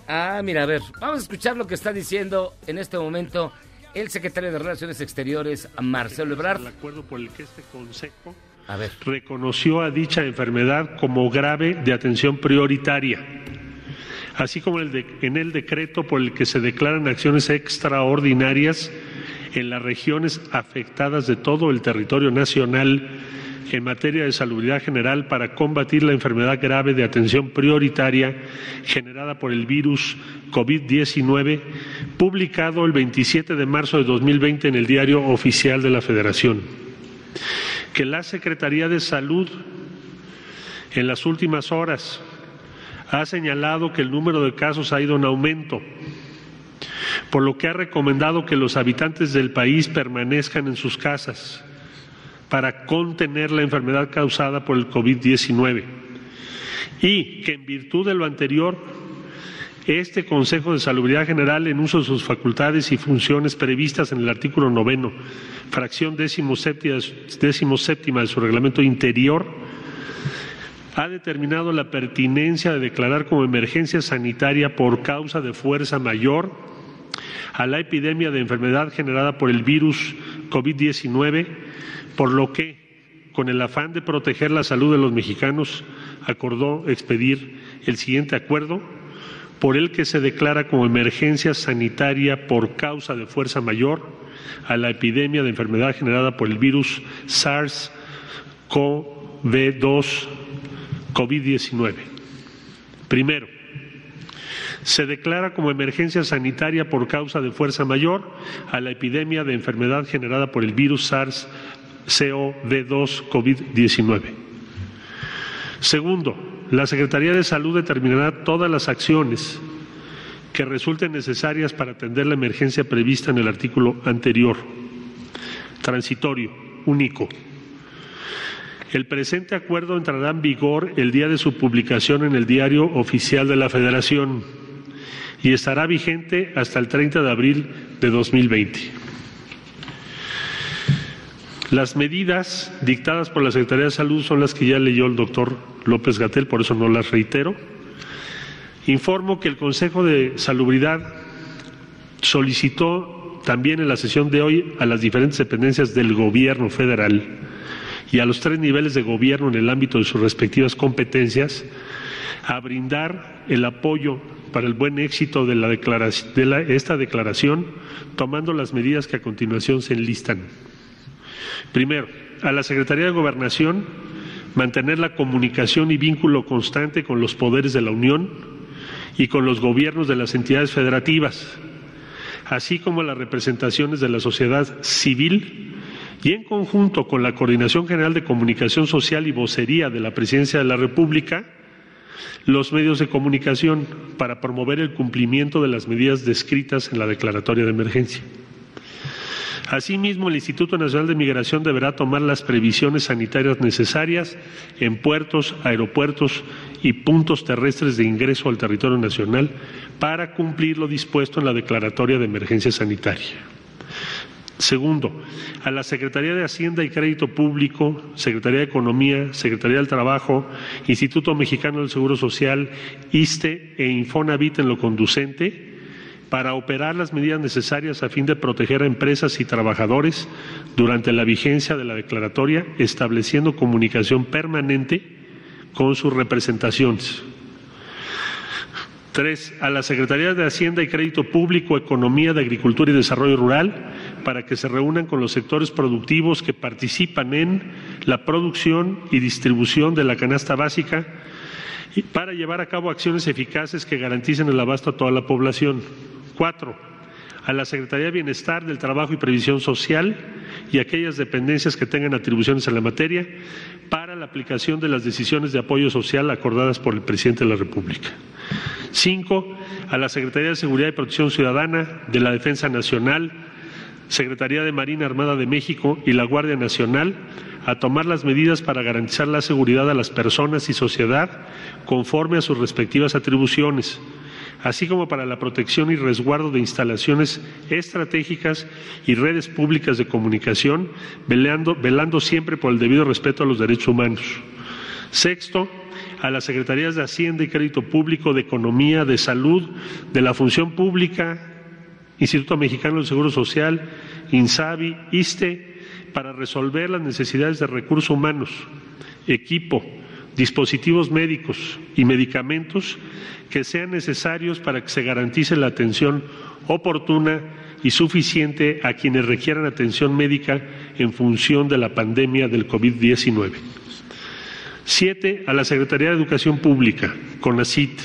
Ah, mira, a ver, vamos a escuchar lo que está diciendo en este momento el secretario de Relaciones Exteriores, Marcelo Ebrard. El acuerdo por el que este Consejo A ver, reconoció a dicha enfermedad como grave de atención prioritaria, así como el de- en el decreto por el que se declaran acciones extraordinarias en las regiones afectadas de todo el territorio nacional en materia de salubridad general para combatir la enfermedad grave de atención prioritaria generada por el virus COVID-19, publicado el 27 de marzo de 2020 en el Diario Oficial de la Federación. Que la Secretaría de Salud en las últimas horas ha señalado que el número de casos ha ido en aumento, por lo que ha recomendado que los habitantes del país permanezcan en sus casas para contener la enfermedad causada por el COVID-19 y que en virtud de lo anterior, este Consejo de Salubridad General, en uso de sus facultades y funciones previstas en el artículo noveno, fracción décimo séptima, de su reglamento interior, ha determinado la pertinencia de declarar como emergencia sanitaria por causa de fuerza mayor a la epidemia de enfermedad generada por el virus COVID-19, por lo que, con el afán de proteger la salud de los mexicanos, acordó expedir el siguiente acuerdo, por el que se declara como emergencia sanitaria por causa de fuerza mayor a la epidemia de enfermedad generada por el virus SARS-CoV-2 COVID-19. Primero, se declara como emergencia sanitaria por causa de fuerza mayor a la epidemia de enfermedad generada por el virus SARS-CoV-2 COVID-19. Segundo, la Secretaría de Salud determinará todas las acciones que resulten necesarias para atender la emergencia prevista en el artículo anterior. Transitorio, único. El presente acuerdo entrará en vigor el día de su publicación en el Diario Oficial de la Federación y estará vigente hasta el 30 de abril de 2020. Las medidas dictadas por la Secretaría de Salud son las que ya leyó el doctor López Gatel, por eso no las reitero. Informo que el Consejo de Salubridad solicitó también en la sesión de hoy a las diferentes dependencias del Gobierno federal y a los tres niveles de gobierno en el ámbito de sus respectivas competencias a brindar el apoyo para el buen éxito de, la declaración, de esta declaración, tomando las medidas que a continuación se enlistan. Primero, a la Secretaría de Gobernación mantener la comunicación y vínculo constante con los poderes de la Unión y con los gobiernos de las entidades federativas, así como las representaciones de la sociedad civil y en conjunto con la Coordinación General de Comunicación Social y Vocería de la Presidencia de la República, los medios de comunicación para promover el cumplimiento de las medidas descritas en la declaratoria de emergencia. Asimismo, el Instituto Nacional de Migración deberá tomar las previsiones sanitarias necesarias en puertos, aeropuertos y puntos terrestres de ingreso al territorio nacional para cumplir lo dispuesto en la declaratoria de emergencia sanitaria. Segundo, a la Secretaría de Hacienda y Crédito Público, Secretaría de Economía, Secretaría del Trabajo, Instituto Mexicano del Seguro Social, ISTE e Infonavit en lo conducente, para operar las medidas necesarias a fin de proteger a empresas y trabajadores durante la vigencia de la declaratoria, estableciendo comunicación permanente con sus representaciones. Tres, a la Secretaría de Hacienda y Crédito Público, Economía de Agricultura y Desarrollo Rural, para que se reúnan con los sectores productivos que participan en la producción y distribución de la canasta básica para llevar a cabo acciones eficaces que garanticen el abasto a toda la población. Cuatro, a la Secretaría de Bienestar del Trabajo y Previsión Social y aquellas dependencias que tengan atribuciones en la materia para la aplicación de las decisiones de apoyo social acordadas por el presidente de la República. Cinco, a la Secretaría de Seguridad y Protección Ciudadana, de la Defensa Nacional, Secretaría de Marina Armada de México y la Guardia Nacional a tomar las medidas para garantizar la seguridad a las personas y sociedad conforme a sus respectivas atribuciones, así como para la protección y resguardo de instalaciones estratégicas y redes públicas de comunicación, velando, velando siempre por el debido respeto a los derechos humanos. Sexto, a las Secretarías de Hacienda y Crédito Público, de Economía, de Salud, de la Función Pública, Instituto Mexicano del Seguro Social, INSABI, ISTE, para resolver las necesidades de recursos humanos, equipo, dispositivos médicos y medicamentos que sean necesarios para que se garantice la atención oportuna y suficiente a quienes requieran atención médica en función de la pandemia del COVID-19. Siete, a la Secretaría de Educación Pública, CONACIT,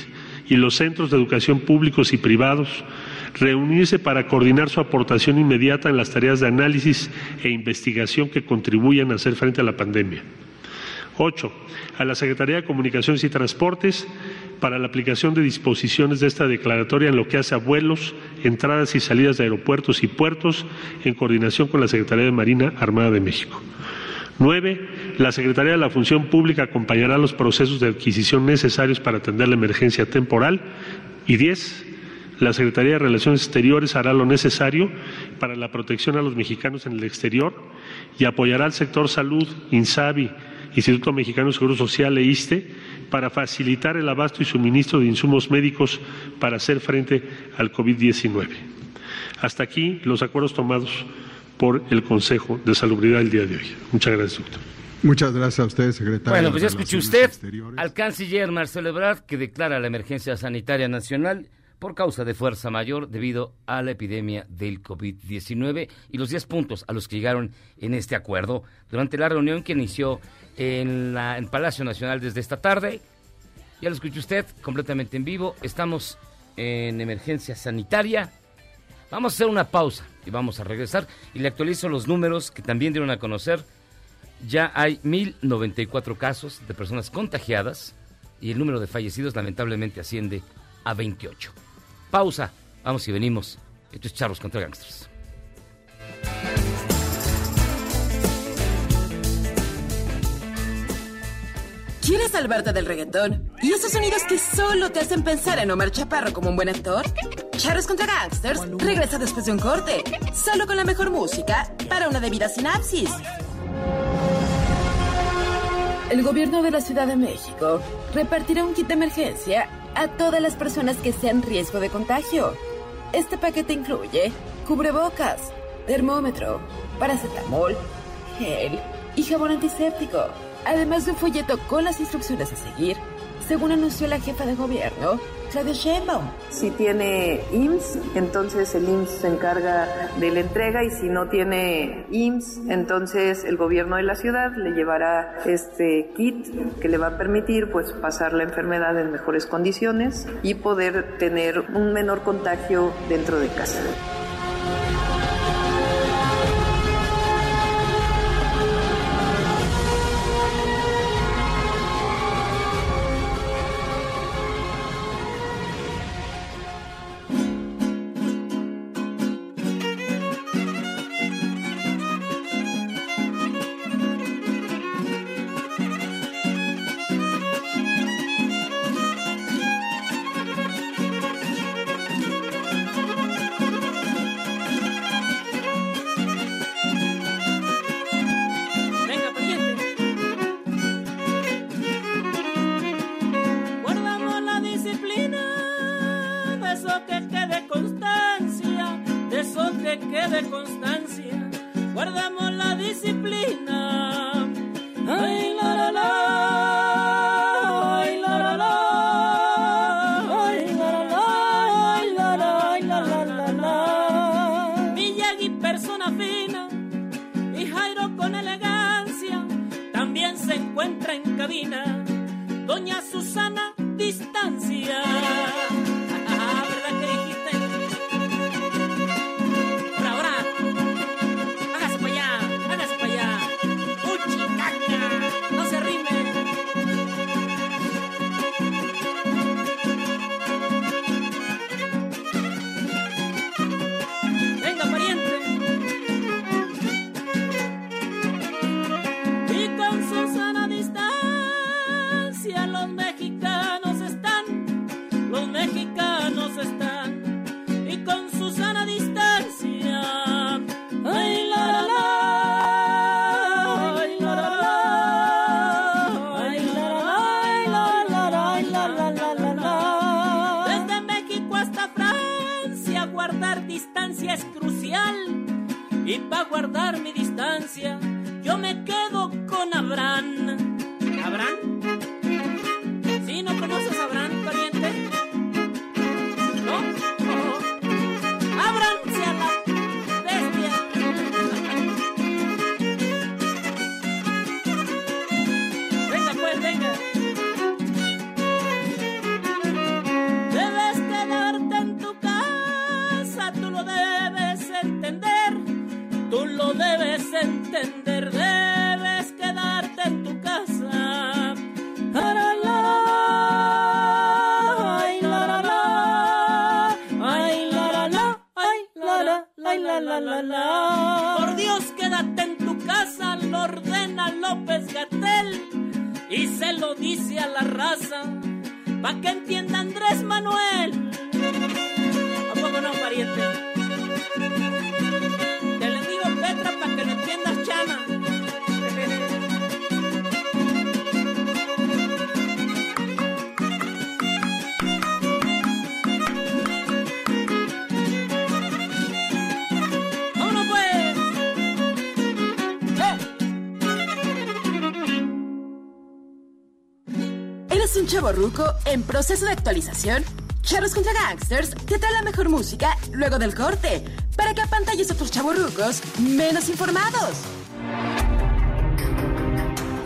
y los centros de educación públicos y privados, reunirse para coordinar su aportación inmediata en las tareas de análisis e investigación que contribuyan a hacer frente a la pandemia. Ocho, a la Secretaría de Comunicaciones y Transportes para la aplicación de disposiciones de esta declaratoria en lo que hace a vuelos, entradas y salidas de aeropuertos y puertos en coordinación con la Secretaría de Marina Armada de México. Nueve, la Secretaría de la Función Pública acompañará los procesos de adquisición necesarios para atender la emergencia temporal. Y diez, la Secretaría de Relaciones Exteriores hará lo necesario para la protección a los mexicanos en el exterior y apoyará al sector salud, INSABI, Instituto Mexicano de Seguro Social e ISTE para facilitar el abasto y suministro de insumos médicos para hacer frente al COVID-19. Hasta aquí los acuerdos tomados por el Consejo de Salubridad el día de hoy. Muchas gracias, doctor. Muchas gracias a usted, secretario. Bueno, pues ya Relaciones usted Exteriores. al canciller Marcelo Ebrard que declara la emergencia sanitaria nacional por causa de fuerza mayor debido a la epidemia del COVID-19 y los 10 puntos a los que llegaron en este acuerdo durante la reunión que inició en la en Palacio Nacional desde esta tarde. Ya lo escuchó usted completamente en vivo. Estamos en emergencia sanitaria. Vamos a hacer una pausa y vamos a regresar y le actualizo los números que también dieron a conocer. Ya hay 1.094 casos de personas contagiadas y el número de fallecidos lamentablemente asciende a 28. Pausa, vamos y venimos. Esto es Charlos contra Gangsters. ¿Quieres salvarte del reggaetón? ¿Y esos sonidos que solo te hacen pensar en Omar Chaparro como un buen actor? Charros contra Gangsters regresa después de un corte, solo con la mejor música para una debida sinapsis. El gobierno de la Ciudad de México repartirá un kit de emergencia a todas las personas que sean riesgo de contagio. Este paquete incluye cubrebocas, termómetro, paracetamol, gel y jabón antiséptico, además de un folleto con las instrucciones a seguir, según anunció la jefa de gobierno, Claudia Sheinbaum. Si tiene IMSS, entonces el IMSS se encarga de la entrega y si no tiene IMSS, entonces el gobierno de la ciudad le llevará este kit que le va a permitir pues pasar la enfermedad en mejores condiciones y poder tener un menor contagio dentro de casa. Proceso de actualización? Charros contra Gangsters te trae la mejor música luego del corte para que apantalles a otros chavorrucos menos informados.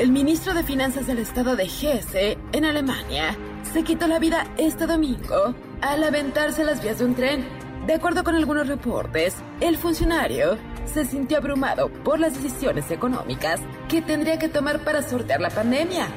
El ministro de Finanzas del estado de Hesse, en Alemania, se quitó la vida este domingo al aventarse las vías de un tren. De acuerdo con algunos reportes, el funcionario se sintió abrumado por las decisiones económicas que tendría que tomar para sortear la pandemia.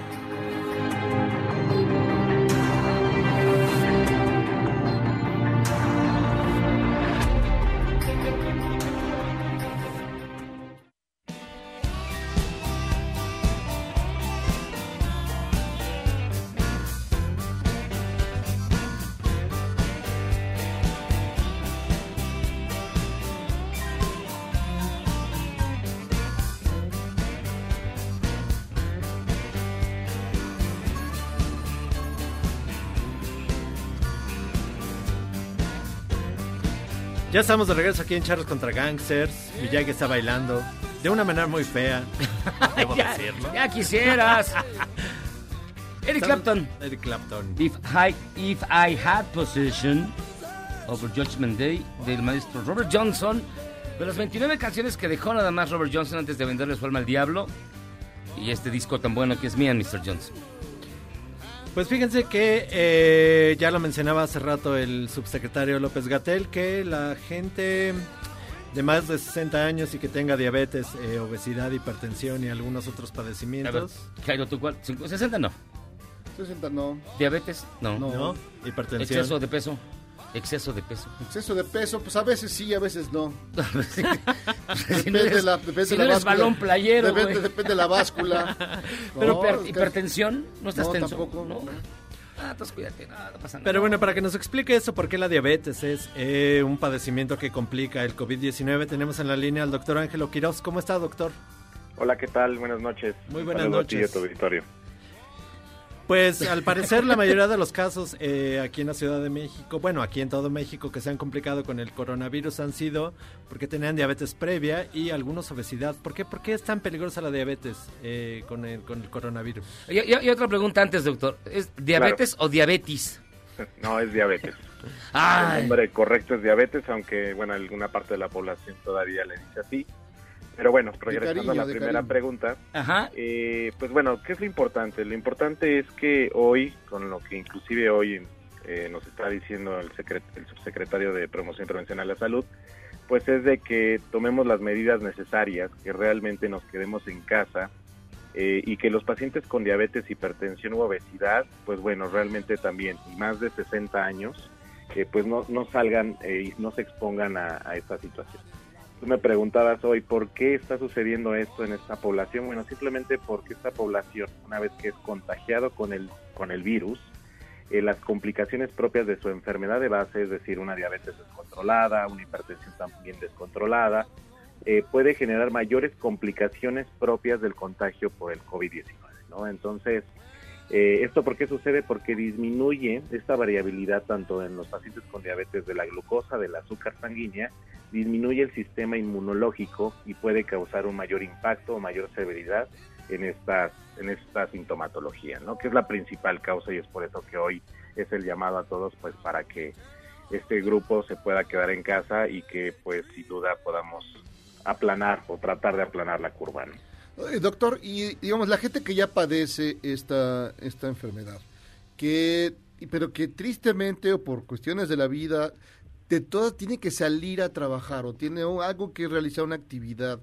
Estamos de regreso aquí en Charlos contra Gangsters. Miyagi está bailando de una manera muy fea. <laughs> Debo ya, decirlo. ya quisieras. <laughs> Eric Clapton. Eric Clapton. If I, if I had possession over Judgment Day del maestro Robert Johnson. De las 29 canciones que dejó nada más Robert Johnson antes de venderle su alma al diablo. Y este disco tan bueno que es Mía, Mr. Johnson. Pues fíjense que eh, ya lo mencionaba hace rato el subsecretario López Gatel, que la gente de más de 60 años y que tenga diabetes, eh, obesidad, hipertensión y algunos otros A ver, padecimientos. Jairo, ¿tú cuál? Cinco- ¿60 no? 60 no. ¿Diabetes? No. No, hipertensión. ¿Exceso de peso? Exceso de peso. Exceso de peso, pues a veces sí, a veces no. <laughs> si Depende no eres, de la, depende si de no la eres báscula. balón playero, Depende, de la báscula. <laughs> Pero No, hipertensión, ¿no estás No, tenso? tampoco. ¿No? Ah, entonces cuídate, no, no pasa nada. Pero bueno, para que nos explique esto, por qué la diabetes es eh, un padecimiento que complica el COVID-19, tenemos en la línea al doctor Ángelo Quiroz. ¿Cómo está, doctor? Hola, ¿qué tal? Buenas noches. Muy buenas saludo a ti y a noches. tu auditorio. Pues al parecer la mayoría de los casos eh, aquí en la Ciudad de México, bueno, aquí en todo México que se han complicado con el coronavirus han sido porque tenían diabetes previa y algunos obesidad. ¿Por qué, por qué es tan peligrosa la diabetes eh, con, el, con el coronavirus? Y, y- y otra pregunta antes, doctor. ¿Es diabetes o diabetes? No, es diabetes. <laughs> Ay. El nombre correcto es diabetes, aunque, bueno, alguna parte de la población todavía le dice así. Pero bueno, regresando cariño, a la de primera cariño. pregunta, Ajá. eh, pues bueno, ¿qué es lo importante? Lo importante es que hoy, con lo que inclusive hoy eh, nos está diciendo el, secret- el subsecretario de Promoción y Prevención a la Salud, pues es de que tomemos las medidas necesarias, que realmente nos quedemos en casa eh, y que los pacientes con diabetes, hipertensión u obesidad, pues bueno, realmente también, y más de 60 años, eh, pues no, no salgan eh, y no se expongan a, a esta situación. Tú me preguntabas hoy por qué está sucediendo esto en esta población. Bueno, simplemente porque esta población, una vez que es contagiado con el, con el virus, eh, las complicaciones propias de su enfermedad de base, es decir, una diabetes descontrolada, una hipertensión también descontrolada, eh, puede generar mayores complicaciones propias del contagio por el COVID-19. ¿no? Entonces, eh, ¿esto por qué sucede? Porque disminuye esta variabilidad tanto en los pacientes con diabetes de la glucosa, del azúcar sanguínea, disminuye el sistema inmunológico y puede causar un mayor impacto o mayor severidad en estas en esta sintomatología, ¿no? Que es la principal causa y es por eso que hoy es el llamado a todos pues para que este grupo se pueda quedar en casa y que pues sin duda podamos aplanar o tratar de aplanar la curva, ¿no? Doctor, y digamos, la gente que ya padece esta, esta enfermedad, que, pero que tristemente o por cuestiones de la vida, de todas tiene que salir a trabajar o tiene algo que realizar una actividad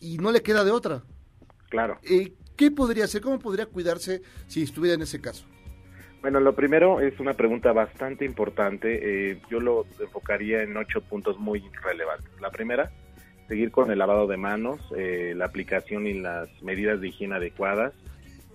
y no le queda de otra. Claro. Eh, ¿Qué podría hacer? ¿Cómo podría cuidarse si estuviera en ese caso? Bueno, lo primero es una pregunta bastante importante. eh, yo lo enfocaría en ocho puntos muy relevantes. La primera, seguir con el lavado de manos, eh, la aplicación y las medidas de higiene adecuadas,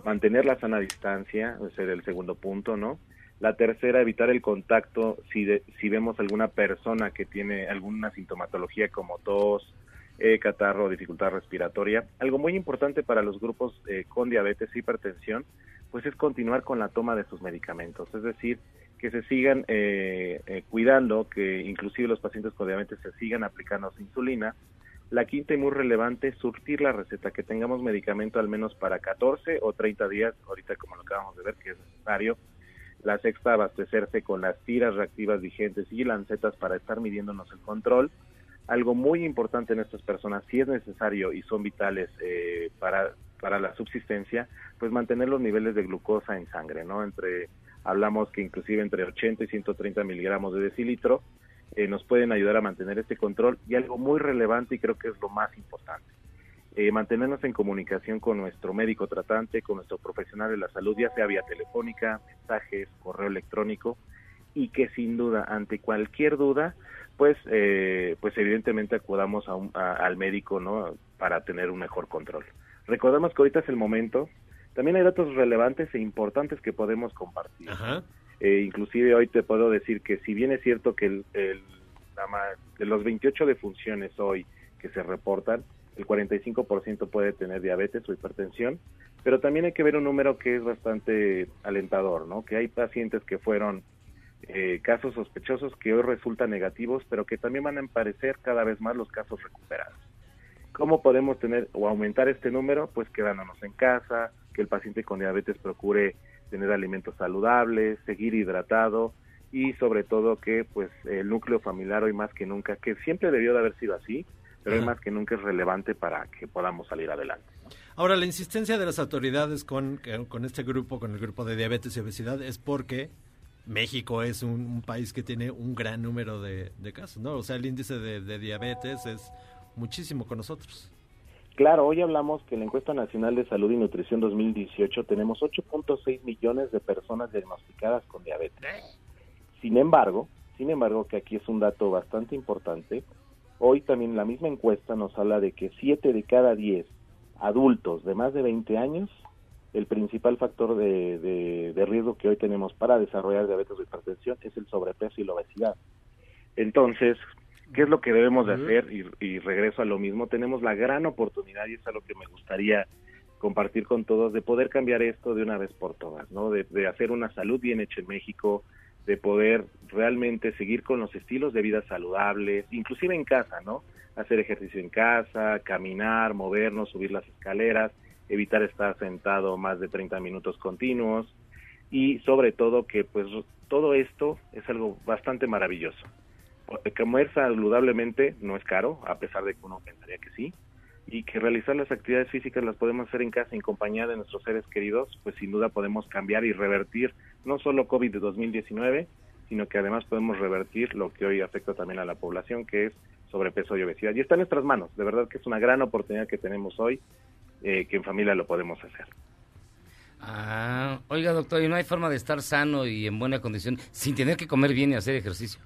mantener la sana distancia, ese era el segundo punto, ¿no? La tercera, evitar el contacto si, de- si vemos alguna persona que tiene alguna sintomatología como tos, eh, catarro, dificultad respiratoria. Algo muy importante para los grupos eh, con diabetes hipertensión, pues es continuar con la toma de sus medicamentos, es decir, que se sigan eh, eh, cuidando, que inclusive los pacientes con diabetes se sigan aplicando su insulina. La quinta y muy relevante, surtir la receta, que tengamos medicamento al menos para 14 o 30 días, ahorita como lo acabamos de ver que es necesario. La sexta, abastecerse con las tiras reactivas vigentes y lancetas para estar midiéndonos el control. Algo muy importante en estas personas, si es necesario y son vitales eh, para, para la subsistencia, pues mantener los niveles de glucosa en sangre, ¿no? Entre, hablamos que inclusive entre 80 y 130 miligramos de decilitro, eh, nos pueden ayudar a mantener este control y algo muy relevante y creo que es lo más importante, eh, mantenernos en comunicación con nuestro médico tratante, con nuestro profesional de la salud, ya sea vía telefónica, mensajes, correo electrónico y que sin duda ante cualquier duda pues eh, pues evidentemente acudamos a un- a- al médico no para tener un mejor control. Recordemos que ahorita es el momento también hay datos relevantes e importantes que podemos compartir Eh, inclusive hoy te puedo decir que si bien es cierto que el, el- la de los 28 defunciones hoy que se reportan, el 45% puede tener diabetes o hipertensión, pero también hay que ver un número que es bastante alentador, ¿no? Que hay pacientes que fueron eh, casos sospechosos que hoy resultan negativos, pero que también van a aparecer cada vez más los casos recuperados. ¿Cómo podemos tener o aumentar este número? Pues quedándonos en casa, que el paciente con diabetes procure tener alimentos saludables, seguir hidratado y sobre todo que pues el núcleo familiar hoy más que nunca, que siempre debió de haber sido así, pero hoy más que nunca es relevante para que podamos salir adelante. Ahora, la insistencia de las autoridades con, con este grupo, con el grupo de diabetes y obesidad, es porque México es un, un país que tiene un gran número de, de casos, ¿no? O sea, el índice de, de diabetes es muchísimo con nosotros. Claro, hoy hablamos que en la encuesta nacional de salud y nutrición 2018 tenemos 8.6 millones de personas diagnosticadas con diabetes. Sin embargo, sin embargo, que aquí es un dato bastante importante, hoy también la misma encuesta nos habla de que 7 de cada 10 adultos de más de 20 años, el principal factor de, de- de riesgo que hoy tenemos para desarrollar diabetes o hipertensión es el sobrepeso y la obesidad. Entonces, ¿qué es lo que debemos de hacer? Y, y regreso a lo mismo, tenemos la gran oportunidad, y es algo que me gustaría compartir con todos, de poder cambiar esto de una vez por todas, ¿no? De, de hacer una salud bien hecha en México, de poder realmente seguir con los estilos de vida saludables, inclusive en casa, ¿no? Hacer ejercicio en casa, caminar, movernos, subir las escaleras, evitar estar sentado más de 30 minutos continuos y sobre todo que pues todo esto es algo bastante maravilloso. Comer saludablemente no es caro, a pesar de que uno pensaría que sí, y que realizar las actividades físicas las podemos hacer en casa en compañía de nuestros seres queridos, pues sin duda podemos cambiar y revertir no solo COVID de 2019, sino que además podemos revertir lo que hoy afecta también a la población, que es sobrepeso y obesidad. Y está en nuestras manos, de verdad que es una gran oportunidad que tenemos hoy, eh, que en familia lo podemos hacer. Ah, oiga, doctor, ¿y no hay forma de estar sano y en buena condición sin tener que comer bien y hacer ejercicio?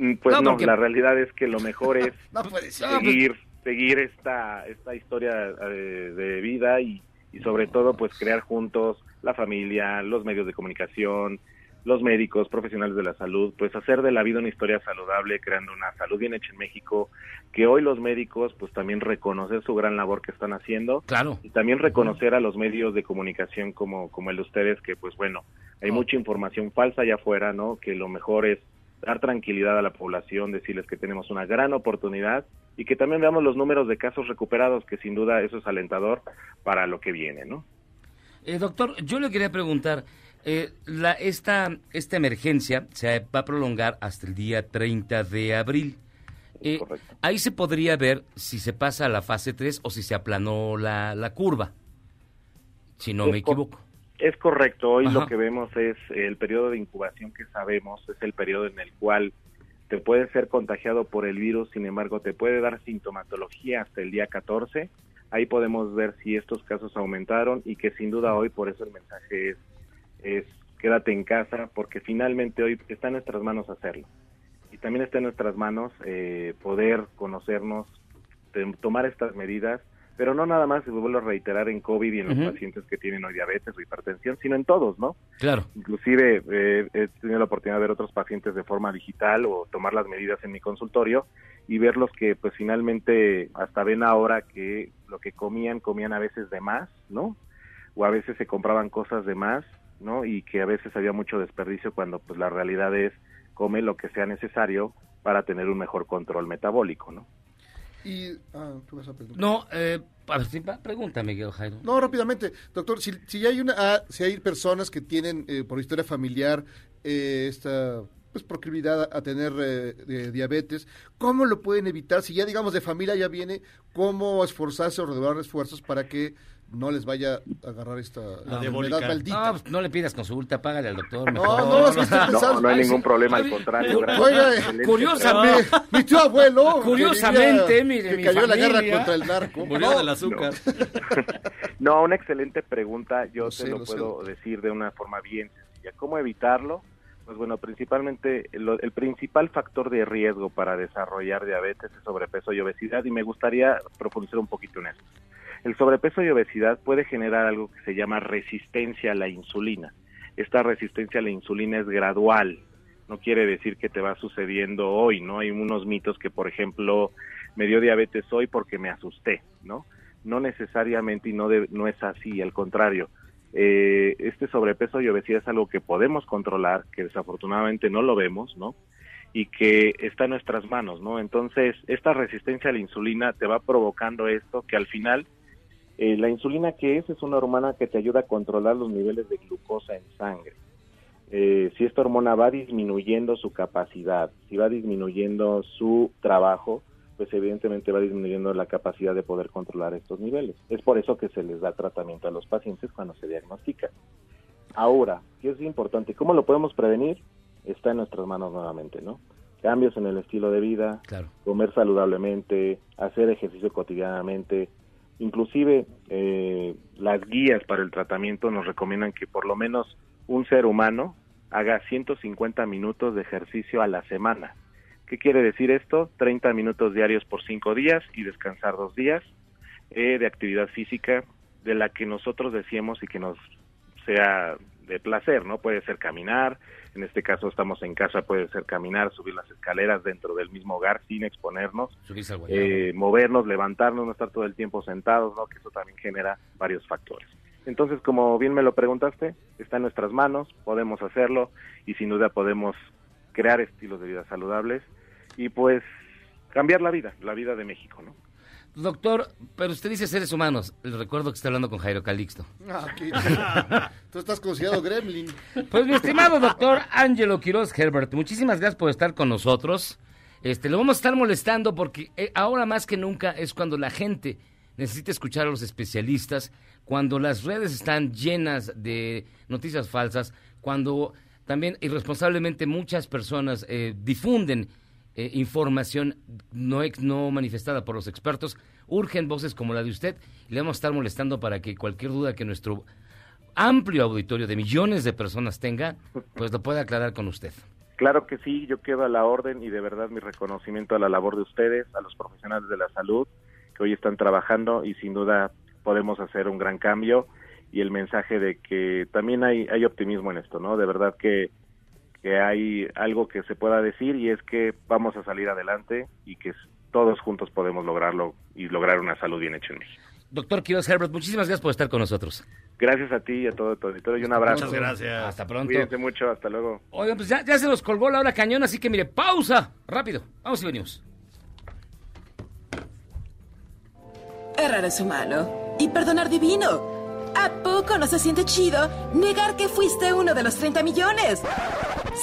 Mm, Pues No, no, porque- la realidad es que lo mejor es <laughs> No puede ser. seguir, seguir esta, esta historia eh, de vida y, y sobre todo pues crear juntos la familia, los medios de comunicación, los médicos, profesionales de la salud, pues hacer de la vida una historia saludable, creando una salud bien hecha en México, que hoy los médicos pues también reconocer su gran labor que están haciendo Claro. y también reconocer a los medios de comunicación como, como el de ustedes, que pues bueno, hay mucha información falsa allá afuera, ¿no? Que lo mejor es dar tranquilidad a la población, decirles que tenemos una gran oportunidad y que también veamos los números de casos recuperados, que sin duda eso es alentador para lo que viene, ¿no? Eh, doctor, yo le quería preguntar, eh, la, esta, esta emergencia se va a prolongar hasta el día 30 de abril. Eh, ahí se podría ver si se pasa a la fase 3 o si se aplanó la, la curva, si no Es me equivoco. Es correcto, hoy Ajá. lo que vemos es el periodo de incubación que sabemos, es el periodo en el cual te puedes ser contagiado por el virus, sin embargo te puede dar sintomatología hasta el día 14, ahí podemos ver si estos casos aumentaron y que sin duda hoy por eso el mensaje es, es quédate en casa porque finalmente hoy está en nuestras manos hacerlo y también está en nuestras manos eh, poder conocernos, tomar estas medidas, pero no nada más, vuelvo a reiterar, en COVID y en los pacientes que tienen hoy diabetes o hipertensión, sino en todos, ¿no? Claro. Inclusive eh, he tenido la oportunidad de ver otros pacientes de forma digital o tomar las medidas en mi consultorio y verlos que pues finalmente hasta ven ahora que lo que comían, comían a veces de más, ¿no? O a veces se compraban cosas de más, ¿no? Y que a veces había mucho desperdicio cuando pues la realidad es come lo que sea necesario para tener un mejor control metabólico, ¿no? Y, ah, ¿qué vas a preguntar? No, eh, a ver, pregunta, Miguel Jairo. No, rápidamente, doctor, si, si hay una, ah, si hay personas que tienen eh, por historia familiar eh, esta pues proclividad a, a tener eh, diabetes, ¿cómo lo pueden evitar? Si ya digamos de familia ya viene, ¿cómo esforzarse o redoblar esfuerzos para que no les vaya a agarrar esta enfermedad maldita? No, pues, no le pidas consulta, págale al doctor. No, mejor. no, No, no hay Ay, ningún problema, al contrario. Oiga, curiosamente, Mi, mi tío abuelo. Curiosamente, mire, que mi cayó la guerra contra el narco. Murió No, del azúcar. <laughs> No, una excelente pregunta. Yo Lo te sé, lo, puedo decir de una forma bien sencilla. ¿Cómo evitarlo? Pues bueno, principalmente lo- el principal factor de riesgo para desarrollar diabetes es sobrepeso y obesidad y me gustaría profundizar un poquito en eso. El sobrepeso y obesidad puede generar algo que se llama resistencia a la insulina. Esta resistencia a la insulina es gradual. No quiere decir que te va sucediendo hoy, ¿no? Hay unos mitos que, por ejemplo, me dio diabetes hoy porque me asusté, ¿no? No necesariamente y no, no es así, al contrario. Eh, este sobrepeso y obesidad es algo que podemos controlar, que desafortunadamente no lo vemos, ¿no? Y que está en nuestras manos, ¿no? Entonces, esta resistencia a la insulina te va provocando esto que al final, eh, la insulina que es, es una hormona que te ayuda a controlar los niveles de glucosa en sangre. Eh, si esta hormona va disminuyendo su capacidad, si va disminuyendo su trabajo, pues evidentemente va disminuyendo la capacidad de poder controlar estos niveles. Es por eso que se les da tratamiento a los pacientes cuando se diagnostican. Ahora, ¿qué es importante? ¿Cómo lo podemos prevenir? Está en nuestras manos nuevamente, ¿no? Cambios en el estilo de vida, Claro. comer saludablemente, hacer ejercicio cotidianamente, inclusive eh, las guías para el tratamiento nos recomiendan que por lo menos un ser humano haga 150 minutos de ejercicio a la semana. ¿Qué quiere decir esto? 30 minutos diarios por 5 días y descansar dos días eh, de actividad física de la que nosotros decíamos y que nos sea de placer, ¿no? Puede ser caminar, en este caso estamos en casa, puede ser caminar, subir las escaleras dentro del mismo hogar sin exponernos, eh, movernos, levantarnos, no estar todo el tiempo sentados, ¿no? Que eso también genera varios factores. Entonces, como bien me lo preguntaste, está en nuestras manos, podemos hacerlo y sin duda podemos crear estilos de vida saludables y pues cambiar la vida, la vida de México, ¿no? Doctor, pero usted dice seres humanos. Les recuerdo que está hablando con Jairo Calixto. Ah, aquí. <laughs> Tú estás considerado gremlin. Pues mi estimado doctor Ángelo Quiroz Herbert, muchísimas gracias por estar con nosotros. Este, lo vamos a estar molestando porque eh, ahora más que nunca es cuando la gente necesita escuchar a los especialistas, cuando las redes están llenas de noticias falsas, cuando también irresponsablemente muchas personas eh, difunden eh, información no, ex- no manifestada por los expertos, urgen voces como la de usted y le vamos a estar molestando para que cualquier duda que nuestro amplio auditorio de millones de personas tenga, pues lo pueda aclarar con usted. Claro que sí, yo quedo a la orden y de verdad mi reconocimiento a la labor de ustedes, a los profesionales de la salud que hoy están trabajando y sin duda podemos hacer un gran cambio y el mensaje de que también hay, hay optimismo en esto, ¿no? De verdad que, que hay algo que se pueda decir y es que vamos a salir adelante y que todos juntos podemos lograrlo y lograr una salud bien hecha en México. Doctor Quiroz Herbert, muchísimas gracias por estar con nosotros. Gracias a ti y a todo tu auditorio y un abrazo. Muchas gracias. Hasta pronto. Cuídense mucho, hasta luego. Oigan, pues ya, ya se nos colgó la hora cañón, así que mire, pausa, rápido, vamos y venimos. Errar es humano y perdonar divino. ¿A poco no se siente chido negar que fuiste uno de los 30 millones?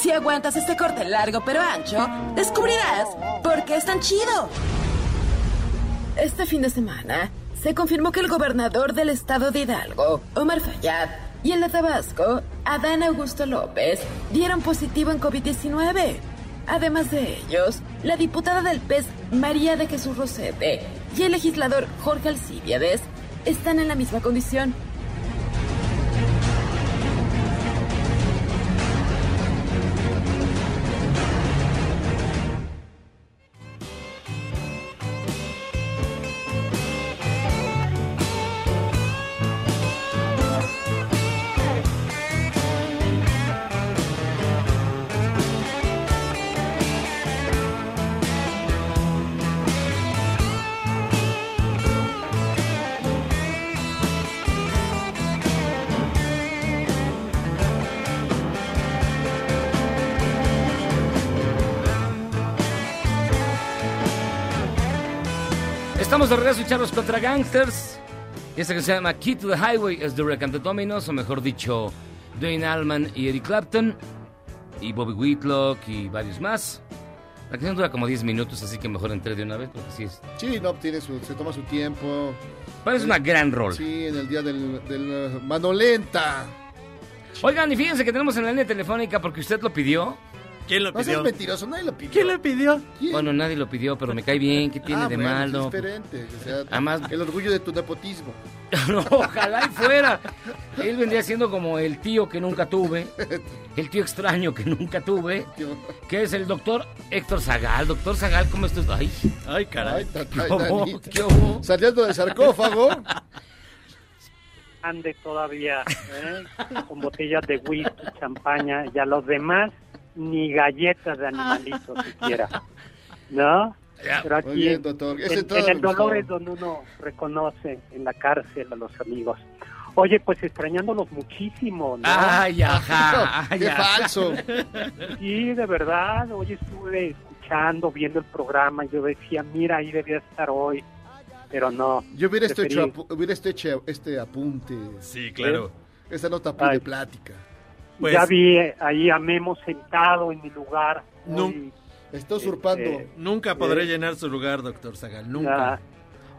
Si aguantas este corte largo pero ancho, descubrirás por qué es tan chido. Este fin de semana se confirmó que el gobernador del estado de Hidalgo, Omar Fayad, y el de Tabasco, Adán Augusto López, dieron positivo en COVID-19. Además de ellos, la diputada del PES, María de Jesús Rosete, y el legislador Jorge Alcibiades están en la misma condición. Estamos de regreso, charlos contra gangsters. Esta que se llama Key to the Highway es de the Dominos, o mejor dicho, Dwayne Allman y Eric Clapton, y Bobby Whitlock y varios más. La canción dura como 10 minutos, así que mejor entré de una vez, porque sí es. Sí, no, tiene su, se toma su tiempo. Es una gran rol. Sí, en el día del, del uh, mano lenta. Oigan, y fíjense que tenemos en la línea telefónica porque usted lo pidió. ¿Quién lo No seas mentiroso, nadie lo pidió. ¿Quién lo pidió? Bueno, nadie lo pidió, pero me cae bien. ¿Qué tiene Ah, de bueno, malo? Es diferente. O sea, Además- el orgullo de tu nepotismo. <laughs> No, ojalá y fuera. Él vendría siendo como el tío que nunca tuve, el tío extraño que nunca tuve, que es el doctor Héctor Zagal. Doctor Zagal, ¿cómo estás? Ay, Ay, caray. Ay, ¿Qué hubo? ¿Qué hubo? Saliendo del sarcófago. ande todavía ¿eh? con botellas de whisky, champaña y a los demás ni galletas de animalitos siquiera. <laughs> ¿No? Pero aquí Muy bien, doctor. En, el dolor es donde uno reconoce en la cárcel a los amigos. Oye, pues extrañándolos muchísimo, ¿no? Ay, ajá. <laughs> ay, Qué ajá. falso. Sí, de verdad. Hoy estuve escuchando, viendo el programa y yo decía, mira, ahí debía estar hoy. Pero no. Yo hubiera hecho, hubiera hecho este apunte. Sí, claro. Esa nota de plática. Pues, ya vi eh, ahí a Memo sentado en mi lugar. No. Muy, Está usurpando. este, Nunca podré Eh. llenar su lugar, doctor Zagal, ya. nunca.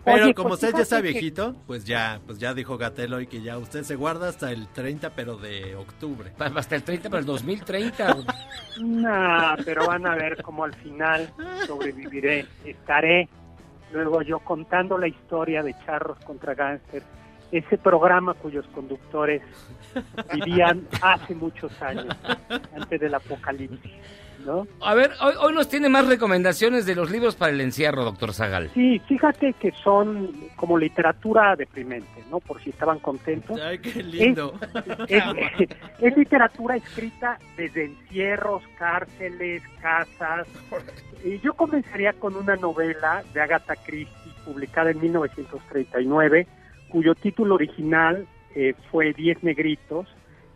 Pero Oye, como pues usted ya está fíjate que- viejito, pues ya, pues ya dijo Gatel hoy que ya usted se guarda hasta el 30, pero de octubre. Hasta el 30 para el 2030. <laughs> Nah, pero van a ver cómo al final sobreviviré. Estaré luego yo contando la historia de Charros contra Gánster, ese programa cuyos conductores vivían hace muchos años, antes del apocalipsis, ¿no? A ver, hoy, hoy nos tiene más recomendaciones de los libros para el encierro, doctor Zagal. Sí, fíjate que son como literatura deprimente, ¿no? Por si estaban contentos. Ay, qué lindo. <laughs> Es, es literatura escrita desde encierros, cárceles, casas. Y yo comenzaría con una novela de Agatha Christie publicada en 1939, cuyo título original eh, fue Diez Negritos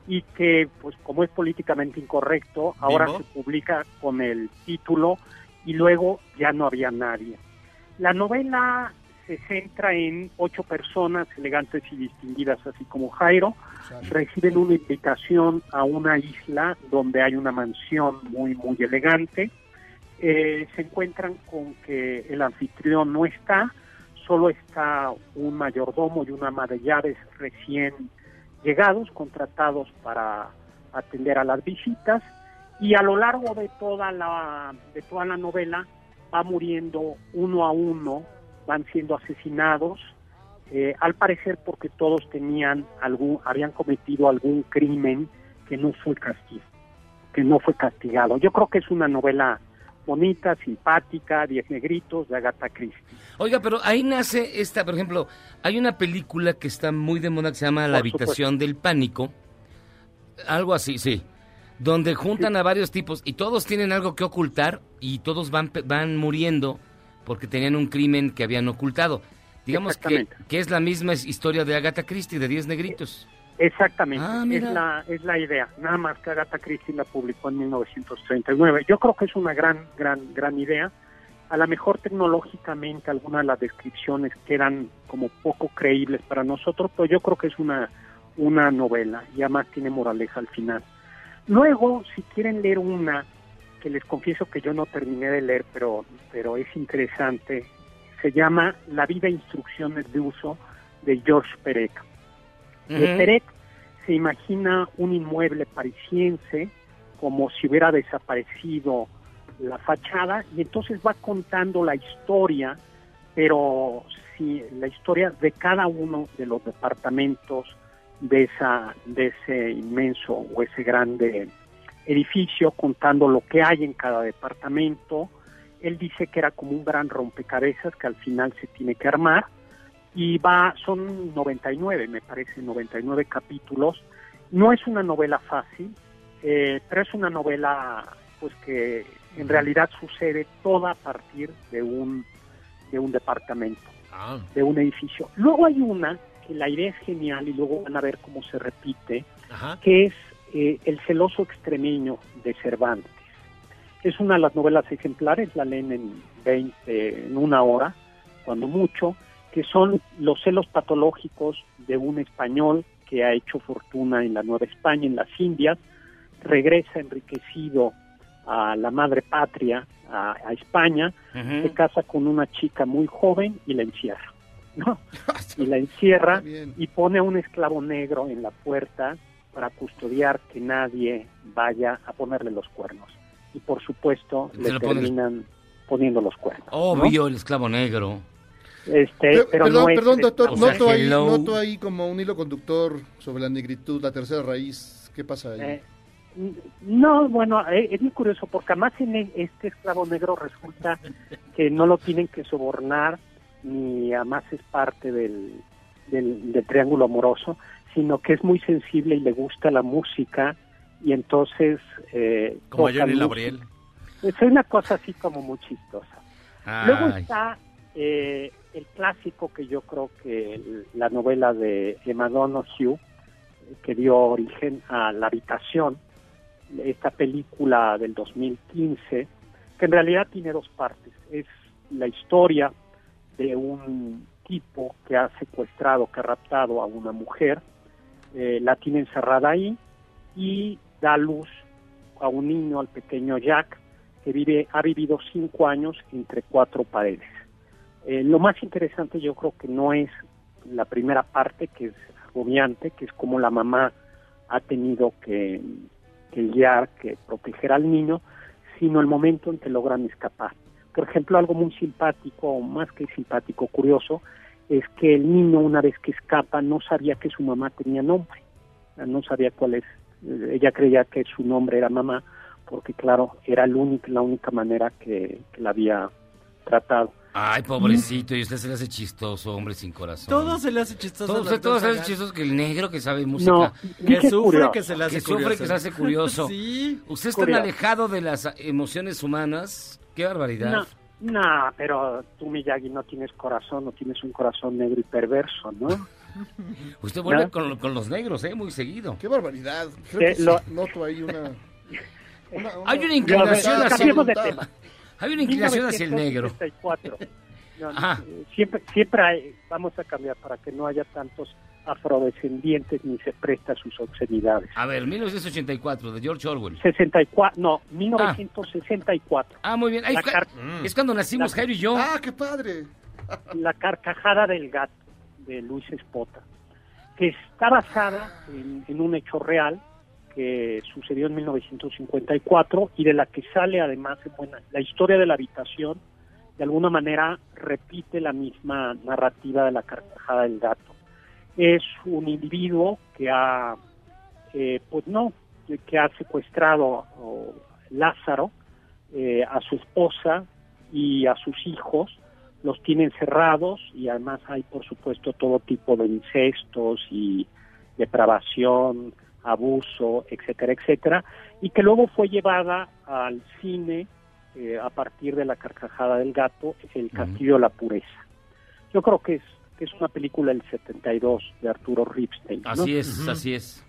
y que, pues como es políticamente incorrecto, ahora se publica con el título y luego ya no había nadie. La novela se centra en ocho personas elegantes y distinguidas, así como Jairo, reciben una invitación a una isla donde hay una mansión muy, muy elegante. Eh, se encuentran con que el anfitrión no está, solo está un mayordomo y una ama de llaves recién llegados, contratados para atender a las visitas, y a lo largo de toda la, de toda la novela va muriendo uno a uno, van siendo asesinados, eh, al parecer porque todos tenían algún, habían cometido algún crimen que no fue castigo, que no fue castigado. Yo creo que es una novela bonita, simpática, Diez Negritos de Agatha Christie. Oiga, pero ahí nace esta, por ejemplo, hay una película que está muy de moda que se llama La Por habitación del pánico. Algo así, sí. Donde juntan a varios tipos y todos tienen algo que ocultar y todos van, van muriendo porque tenían un crimen que habían ocultado. Digamos que, que es la misma historia de Agatha Christie, de Diez Negritos. Exactamente, Ah, es, la, es la idea. Nada más que Agatha Christie la publicó en 1939. Yo creo que es una gran, gran, gran idea. A lo mejor tecnológicamente algunas de las descripciones quedan como poco creíbles para nosotros, pero yo creo que es una, una novela y además tiene moraleja al final. Luego, si quieren leer una, que les confieso que yo no terminé de leer, pero, pero es interesante, se llama La vida e instrucciones de uso de George Perec. De Perec se imagina un inmueble parisiense como si hubiera desaparecido la fachada y entonces va contando la historia, pero sí, la historia de cada uno de los departamentos de esa de ese inmenso o ese grande edificio contando lo que hay en cada departamento. Él dice que era como un gran rompecabezas que al final se tiene que armar y va son 99, me parece, 99 capítulos. No es una novela fácil, eh, pero es una novela pues que en realidad sucede toda a partir de un de un departamento, Ah, de un edificio. Luego hay una que la idea es genial y luego van a ver cómo se repite, ajá. que es eh, El celoso extremeño de Cervantes. Es una de las novelas ejemplares, la leen en 20, en una hora, cuando mucho, que son los celos patológicos de un español que ha hecho fortuna en la Nueva España, en las Indias, regresa enriquecido a la madre patria, a, a España, se casa con una chica muy joven y la encierra, ¿no? <laughs> Y la encierra y pone a un esclavo negro en la puerta para custodiar que nadie vaya a ponerle los cuernos. Y por supuesto Se le terminan poniendo los cuernos. ¿no? Obvio, el esclavo negro. Este, pero perdón, no es perdón, doctor, esclavo noto negro. ahí, noto ahí como un hilo conductor sobre la negritud, la tercera raíz. ¿Qué pasa ahí? Eh, No, bueno, eh, es muy curioso porque además en e- este esclavo negro resulta que no lo tienen que sobornar ni además es parte del, del, del triángulo amoroso, sino que es muy sensible y le gusta la música y entonces... Eh, Como Johnny. Labriel. Es una cosa así como muy chistosa. Luego está eh, el clásico que yo creo que la novela de Emma Donoghue, eh, que dio origen a La Habitación, esta película del 2015, que en realidad tiene dos partes. Es la historia de un tipo que ha secuestrado, que ha raptado a una mujer, eh, la tiene encerrada ahí y da luz a un niño, al pequeño Jack, que vive, ha vivido cinco años entre cuatro paredes. Eh, lo más interesante yo creo que no es la primera parte, que es agobiante, que es como la mamá ha tenido que, guiar, que proteger al niño, sino el momento en que logran escapar. Por ejemplo, algo muy simpático, o más que simpático, curioso, es que el niño una vez que escapa no sabía que su mamá tenía nombre, no sabía cuál es, eh, ella creía que su nombre era mamá, porque claro, era el único, la única manera que la había tratado. Ay, pobrecito, y usted se le hace chistoso, hombre sin corazón. Todo se le hace chistoso. Todo, usted todo se le hace chistoso que el negro que sabe música. No, Que sufre, curioso. que se le hace que sufre, curioso. que se hace curioso. <laughs> sí. Usted está tan Curioso. alejado de las emociones humanas. Qué barbaridad. No, no, pero tú, Miyagi, no tienes corazón, no tienes un corazón negro y perverso, ¿no? <laughs> Usted vuelve ¿No? con, con los negros, ¿eh? Muy seguido. Qué barbaridad. Creo Que que sí, lo- noto ahí una... una- Hay una Ya, a ver, inclinación hacia cambiemos de tema. Hay una inclinación hacia el negro. 1964. <laughs> No, Ajá. eh, Siempre, siempre hay- vamos a cambiar para que no haya tantos afrodescendientes ni se presta a sus obscenidades. A ver, 1984, de George Orwell. 64, no, 1964. Ah, muy bien. Ay, car- Es cuando nacimos La- Jairo y yo. ¡Ah, qué padre! La carcajada del gato, de Luis Espota, que está basada en, en un hecho real que sucedió en 1954 y de la que sale además bueno, la historia de la habitación, de alguna manera repite la misma narrativa de la carcajada del gato. Es un individuo que ha, eh, pues no, que ha secuestrado o, Lázaro eh, a su esposa y a sus hijos, los tiene encerrados y además hay por supuesto todo tipo de incestos y depravación, abuso, etcétera, etcétera, y que luego fue llevada al cine eh, a partir de la carcajada del gato, El Castillo de la Pureza. Yo creo que es, que es una película del 72 de Arturo Ripstein. ¿no? Así es, así es.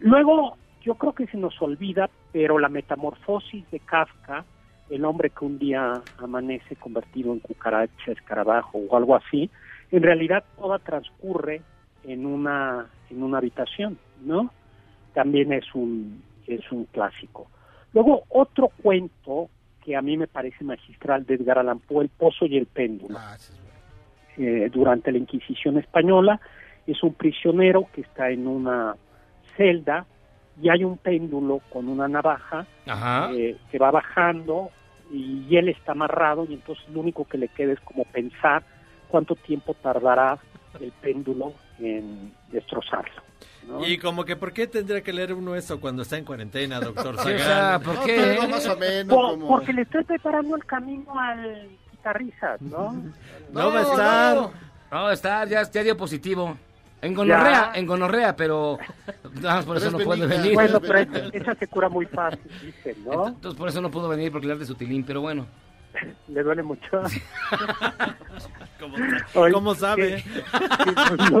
Luego, yo creo que se nos olvida, pero la metamorfosis de Kafka, el hombre que un día amanece convertido en cucaracha, escarabajo o algo así, en realidad toda transcurre en una en una habitación, ¿no? También es un es un clásico. Luego otro cuento que a mí me parece magistral de Edgar Allan Poe, El pozo y el péndulo. Eh, durante la Inquisición española es un prisionero que está en una celda y hay un péndulo con una navaja eh, que va bajando y él está amarrado y entonces lo único que le queda es como pensar cuánto tiempo tardará el péndulo en destrozarlo. ¿no? Y como que, ¿por qué tendría que leer uno eso cuando está en cuarentena, doctor Sí, o sea, ¿por No, qué? no, más o menos Por- como... Porque le estoy preparando el camino al guitarrista, ¿no? <laughs> No va a estar. no. No, está, ya, ya dio positivo. En gonorrea, Ya. en gonorrea, pero nada más por eso no puede venir. Bueno, pero esa, esa se cura muy fácil, dicen, ¿no? Entonces por eso no pudo venir porque le arde su tilín, pero bueno. Le duele mucho. <laughs> ¿Cómo, Oye, cómo sabe? que- que, pues, no.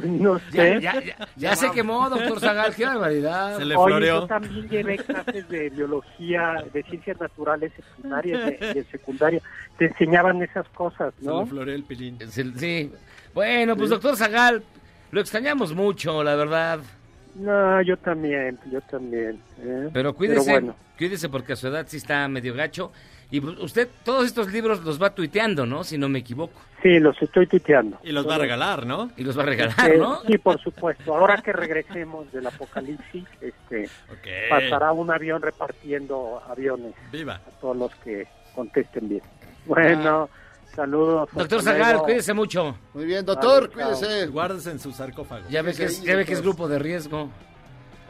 <laughs> No Ya, sé. ya, ya, ya se quemó, doctor Zagal, qué <laughs> barbaridad. Oye, yo también llevé clases de biología, de ciencias naturales secundarias y de secundaria. Te enseñaban esas cosas, ¿no? el pilín. Sí, sí. Bueno, pues doctor Zagal, lo extrañamos mucho, la verdad. No, yo también, yo también. ¿eh? Pero cuídese, bueno, cuídese porque a su edad sí está medio gacho. Y usted todos estos libros los va tuiteando, ¿no? Si no me equivoco. sí, los estoy tuiteando. Y los va a regalar, ¿no? Y los va a regalar, Eh, ¿no? Sí, por supuesto. Ahora que regresemos del apocalipsis, este, pasará un avión repartiendo aviones Viva. a todos los que contesten bien. Bueno, saludos. Doctor Zagal, cuídese mucho. Muy bien, doctor, Vale, cuídese. Guárdese en su sarcófago. Ya ve que es, ya ve que es grupo de riesgo.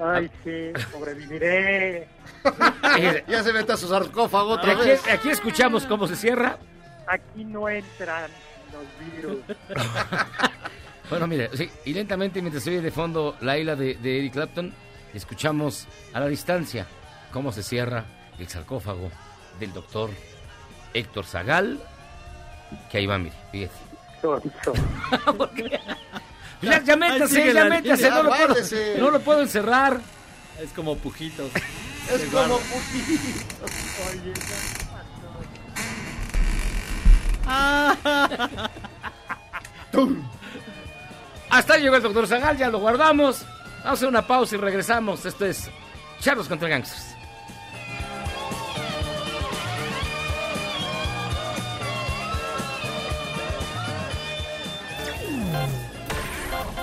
Ay, sí, sobreviviré. <laughs> ya se mete a su sarcófago otra aquí, vez. aquí escuchamos cómo se cierra. Aquí no entran los virus. <laughs> Bueno, mire, sí, y lentamente mientras se oye de fondo la isla de, de Eric Clapton, escuchamos a la distancia cómo se cierra el sarcófago del doctor Héctor Zagal, que ahí va, mire, fíjese. <laughs> Ya, ya métase, ya métase, no lo, puedo, Aguárdese. no lo puedo encerrar. Es como pujitos. Es Se como guarda. Oye, Hasta ahí llegó el doctor Zagal, ya lo guardamos. Vamos a hacer una pausa y regresamos. Esto es Charlos contra Gangsters.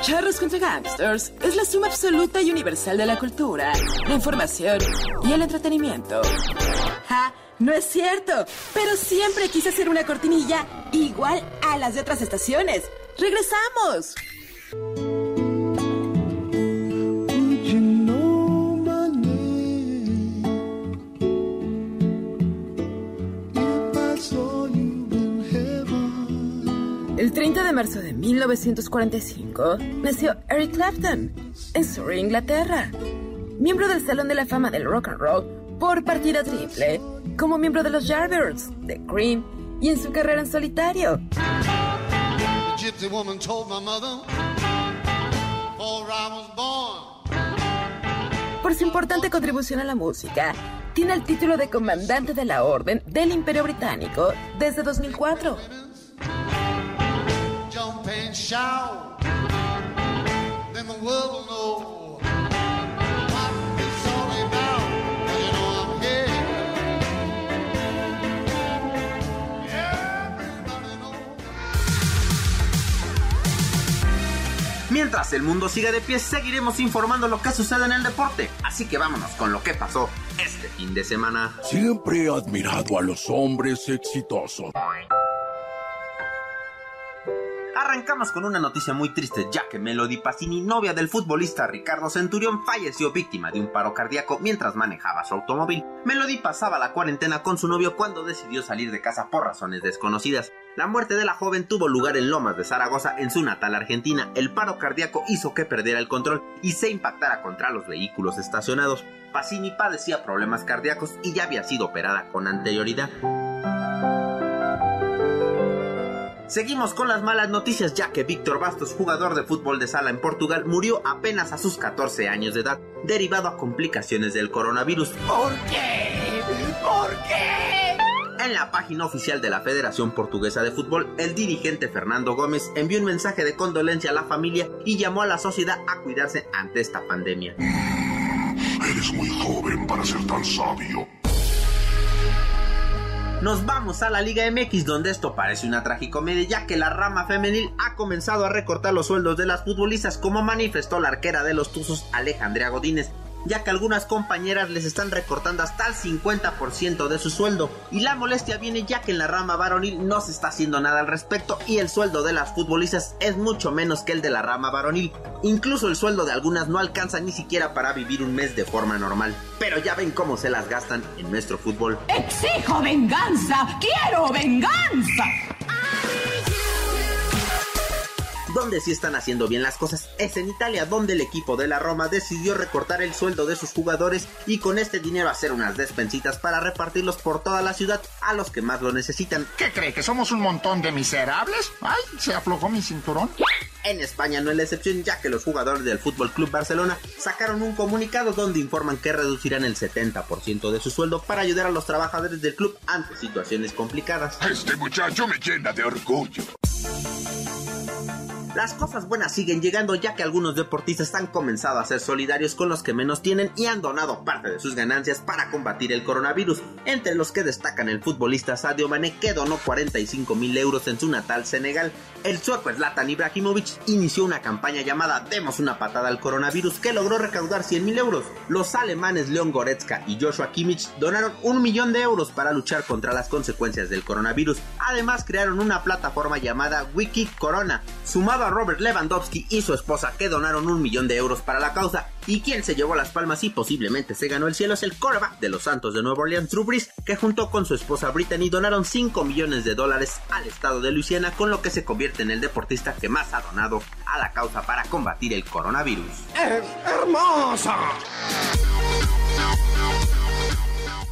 Charros contra Gangsters es la suma absoluta y universal de la cultura, la información y el entretenimiento. ¡Ja! No es cierto, pero siempre quise hacer una cortinilla igual a las de otras estaciones. ¡Regresamos! El 30 de marzo de 1945 nació Eric Clapton en Surrey, Inglaterra. Miembro del Salón de la Fama del Rock and Roll por partida triple, como miembro de los Yardbirds, The Cream y en su carrera en solitario. Por su importante contribución a la música, tiene el título de Comandante de la Orden del Imperio Británico desde 2004. Jump and shout. Then the world will know what it's all about. 'Cause you know I'm here. Mientras el mundo siga de pie, seguiremos informando lo que sucede en el deporte. Así que vámonos con lo que pasó este fin de semana. Siempre he admirado a los hombres exitosos. Arrancamos con una noticia muy triste, ya que Melody Pacini, novia del futbolista Ricardo Centurión, falleció víctima de un paro cardíaco mientras manejaba su automóvil. Melody pasaba la cuarentena con su novio cuando decidió salir de casa por razones desconocidas. La muerte de la joven tuvo lugar en Lomas de Zaragoza, en su natal Argentina. El paro cardíaco hizo que perdiera el control y se impactara contra los vehículos estacionados. Pacini padecía problemas cardíacos y ya había sido operada con anterioridad. Seguimos con las malas noticias ya que Víctor Bastos, jugador de fútbol de sala en Portugal, murió apenas a sus 14 años de edad, derivado a complicaciones del coronavirus. ¿Por qué? ¿Por qué? En la página oficial de la Federación Portuguesa de Fútbol, el dirigente Fernando Gómez envió un mensaje de condolencia a la familia y llamó a la sociedad a cuidarse ante esta pandemia. Eres muy joven para ser tan sabio. Nos vamos a la Liga MX donde esto parece una tragicomedia ya que la rama femenil ha comenzado a recortar los sueldos de las futbolistas como manifestó la arquera de los Tuzos Alejandría Godínez ya que algunas compañeras les están recortando hasta el 50% de su sueldo. Y la molestia viene ya que en la rama varonil no se está haciendo nada al respecto y el sueldo de las futbolistas es mucho menos que el de la rama varonil. Incluso el sueldo de algunas no alcanza ni siquiera para vivir un mes de forma normal. Pero ya ven cómo se las gastan en nuestro fútbol. Exijo venganza, quiero venganza. Donde sí están haciendo bien las cosas es en Italia, donde el equipo de la Roma decidió recortar el sueldo de sus jugadores y con este dinero hacer unas despensitas para repartirlos por toda la ciudad a los que más lo necesitan. ¿Qué cree? ¿Que somos un montón de miserables? Ay, se aflojó mi cinturón. En España no es la excepción, ya que los jugadores del Fútbol Club Barcelona sacaron un comunicado donde informan que reducirán el 70% de su sueldo para ayudar a los trabajadores del club ante situaciones complicadas. Este muchacho me llena de orgullo. Las cosas buenas siguen llegando ya que algunos deportistas han comenzado a ser solidarios con los que menos tienen y han donado parte de sus ganancias para combatir el coronavirus, entre los que destacan el futbolista Sadio Mané que donó 45 mil euros en su natal Senegal. El sueco Zlatan Ibrahimovic inició una campaña llamada Demos una patada al coronavirus que logró recaudar 100 mil euros. Los alemanes Leon Goretzka y Joshua Kimmich donaron un millón de euros para luchar contra las consecuencias del coronavirus. Además crearon una plataforma llamada Wiki Corona, sumado a Robert Lewandowski y su esposa que donaron un millón de euros para la causa. Y quien se llevó las palmas y posiblemente se ganó el cielo es el quarterback de los Santos de Nueva Orleans, Drew Brees, que junto con su esposa Brittany donaron 5 millones de dólares al estado de Luisiana, con lo que se convierte en el deportista que más ha donado a la causa para combatir el coronavirus. ¡Es hermosa!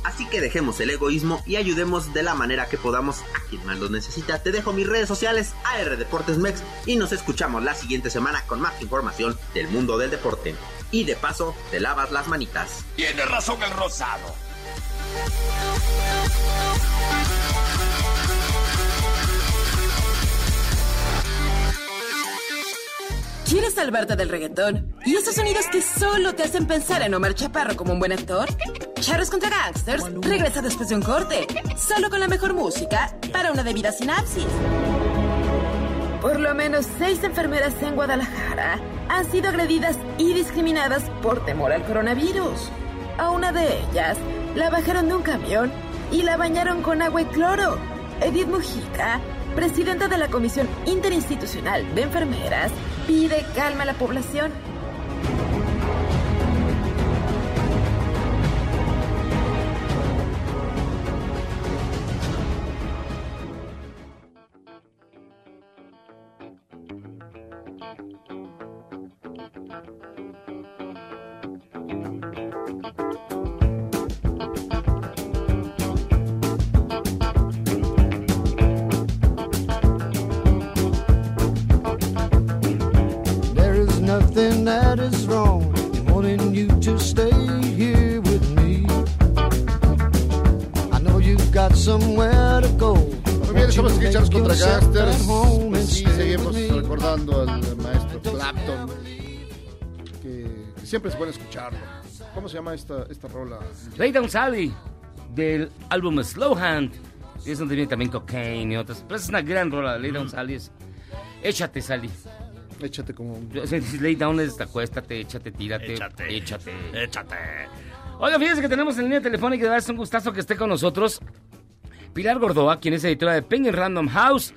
Así que dejemos el egoísmo y ayudemos de la manera que podamos a quien más lo necesita. Te dejo mis redes sociales, AR Deportes Mex, y nos escuchamos la siguiente semana con más información del mundo del deporte. Y de paso, te lavas las manitas. Tiene razón el rosado. ¿Quieres salvarte del reggaetón? ¿Y esos sonidos que solo te hacen pensar en Omar Chaparro como un buen actor? Charros contra Gangsters regresa después de un corte, solo con la mejor música para una debida sinapsis. Por lo menos seis enfermeras en Guadalajara han sido agredidas y discriminadas por temor al coronavirus. A una de ellas la bajaron de un camión y la bañaron con agua y cloro. Edith Mujica, presidenta de la Comisión Interinstitucional de Enfermeras, pide calma a la población. Is nothing that is wrong in wanting you to stay here with me. I know you've got somewhere to go. Muy bien, estamos aquí en Charlos contra Gangsters. Pues sí, seguimos recordando al maestro Clapton. Que, que siempre es bueno escucharlo. ¿Cómo se llama esta, esta rola? Lay Down Sally, del álbum Slow Hand. Es donde viene también Cocaine y otras. Pero es una gran rola, Lay Down Sally. Es, échate, Sally. Échate como... Lay down es acuéstate, échate, tírate, Échate. échate. Échate. Oiga, fíjense que tenemos en línea telefónica y es un gustazo que esté con nosotros Pilar Gordoa, quien es editora de Penguin Random House.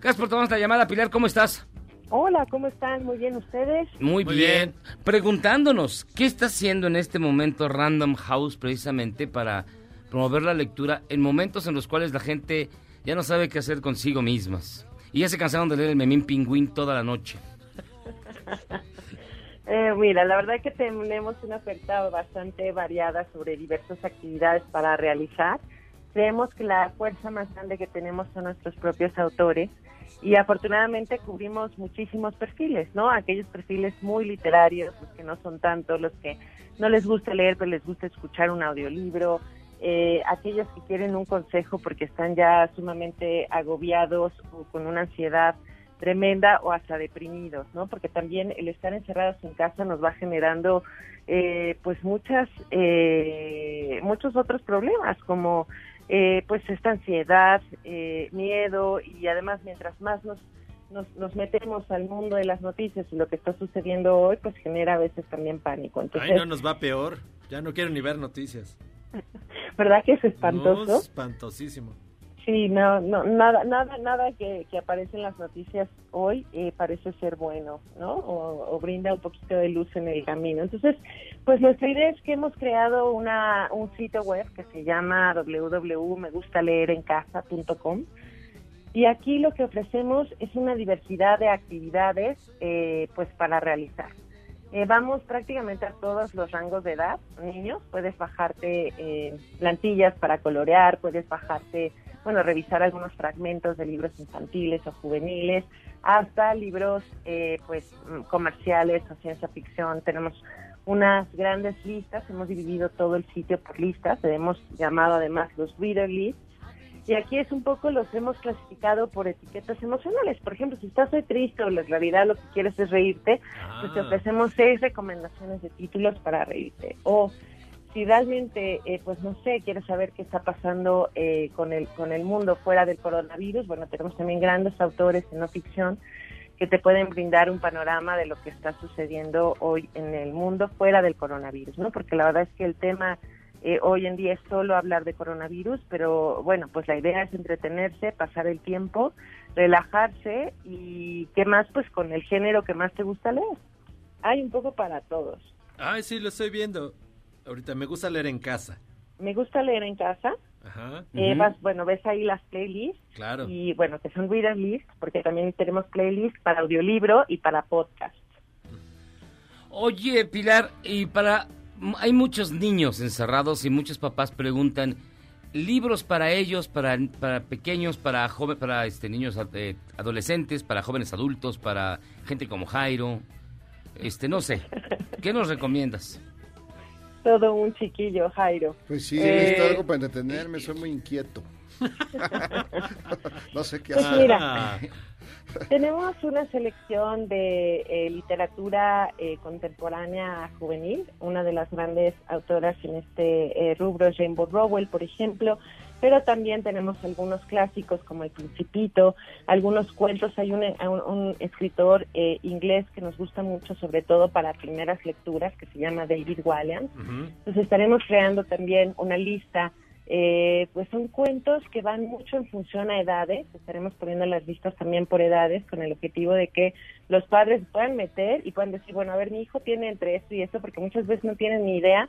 Gracias por tomar esta llamada, Pilar, ¿cómo estás? Hola, ¿cómo están? Muy bien, ¿ustedes? Muy, bien. Preguntándonos, ¿qué está haciendo en este momento Random House precisamente para promover la lectura en momentos en los cuales la gente ya no sabe qué hacer consigo mismas? Y ya se cansaron de leer el memín pingüín toda la noche. <laughs> Eh, mira, la verdad que tenemos una oferta bastante variada sobre diversas actividades para realizar. Creemos que la fuerza más grande que tenemos son nuestros propios autores y afortunadamente cubrimos muchísimos perfiles, ¿no? Aquellos perfiles muy literarios, los que no son tanto, los que no les gusta leer, pero les gusta escuchar un audiolibro, eh, aquellos que quieren un consejo porque están ya sumamente agobiados o con una ansiedad tremenda o hasta deprimidos, ¿no? Porque también el estar encerrados en casa nos va generando eh, pues muchas eh, muchos otros problemas como eh, pues esta ansiedad, eh, miedo y además mientras más nos, nos nos metemos al mundo de las noticias y lo que está sucediendo hoy pues genera a veces también pánico. Entonces, Ay, no nos va peor. Ya no quiero ni ver noticias. <laughs> ¿verdad que es espantoso? No, espantosísimo. Sí, no, no, nada, nada, nada que, que aparece en las noticias hoy eh, parece ser bueno, ¿no? O, o brinda un poquito de luz en el camino. Entonces, pues nuestra idea es que hemos creado una, un sitio web que se llama www.megustaleerencasa.com y aquí lo que ofrecemos es una diversidad de actividades, eh, pues para realizar. Eh, vamos prácticamente a todos los rangos de edad, niños, puedes bajarte eh, plantillas para colorear, puedes bajarte bueno, revisar algunos fragmentos de libros infantiles o juveniles, hasta libros eh, pues mm, comerciales o ciencia ficción. Tenemos unas grandes listas, hemos dividido todo el sitio por listas, hemos llamado además los reader lists, y aquí es un poco los hemos clasificado por etiquetas emocionales. Por ejemplo, si estás muy triste o en realidad lo que quieres es reírte, pues te Ah. ofrecemos seis recomendaciones de títulos para reírte. O si eh, pues no sé, quieres saber qué está pasando eh, con, el, con el mundo fuera del coronavirus, bueno, tenemos también grandes autores en no ficción que te pueden brindar un panorama de lo que está sucediendo hoy en el mundo fuera del coronavirus, ¿no? Porque la verdad es que el tema eh, hoy en día es solo hablar de coronavirus, pero bueno, pues la idea es entretenerse, pasar el tiempo, relajarse y qué más, pues con el género que más te gusta leer. Hay un poco para todos. Ay, sí, lo estoy viendo. Ahorita me gusta leer en casa. Me gusta leer en casa. Ajá. Eh, vas- bueno, ves ahí las playlists Claro. y bueno, que son reader lists, porque también tenemos playlists para audiolibro y para podcast. Oye, Pilar, y para hay muchos niños encerrados y muchos papás preguntan libros para ellos, para, para pequeños, para jóvenes, para este niños eh, adolescentes, para jóvenes adultos, para gente como Jairo. Este, no sé. ¿Qué nos recomiendas? Todo un chiquillo, Jairo. Pues sí, Eh, necesito algo para entretenerme, soy muy inquieto. <laughs> no sé qué Pues hacer. mira, <laughs> tenemos una selección de eh, literatura eh, contemporánea juvenil. Una de las grandes autoras en este eh, rubro es Rainbow Rowell, por ejemplo. Pero también tenemos algunos clásicos como El Principito, algunos cuentos. Hay un, un- un escritor eh, inglés que nos gusta mucho, sobre todo para primeras lecturas, que se llama David Walliams. Entonces estaremos creando también una lista, eh, pues son cuentos que van mucho en función a edades, estaremos poniendo las listas también por edades con el objetivo de que los padres puedan meter y puedan decir, bueno, a ver, mi hijo tiene entre esto y esto, porque muchas veces no tienen ni idea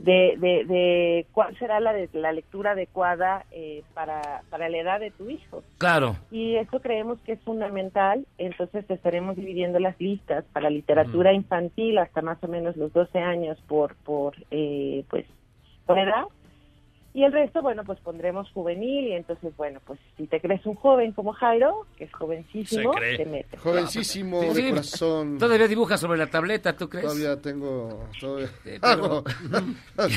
de, de, de cuál será la, de, la lectura adecuada eh, para, para la edad de tu hijo. Claro. Y eso creemos que es fundamental, entonces estaremos dividiendo las listas para literatura infantil hasta más o menos los 12 años por, por eh, pues, por edad. Y el resto, bueno, pues pondremos juvenil y entonces, bueno, pues si te crees un joven como Jairo, que es jovencísimo, te metes. Jovencísimo Sí, de sí. corazón. Todavía dibuja sobre la tableta, ¿tú crees? Todavía tengo... Todavía... <laughs> pero- <laughs>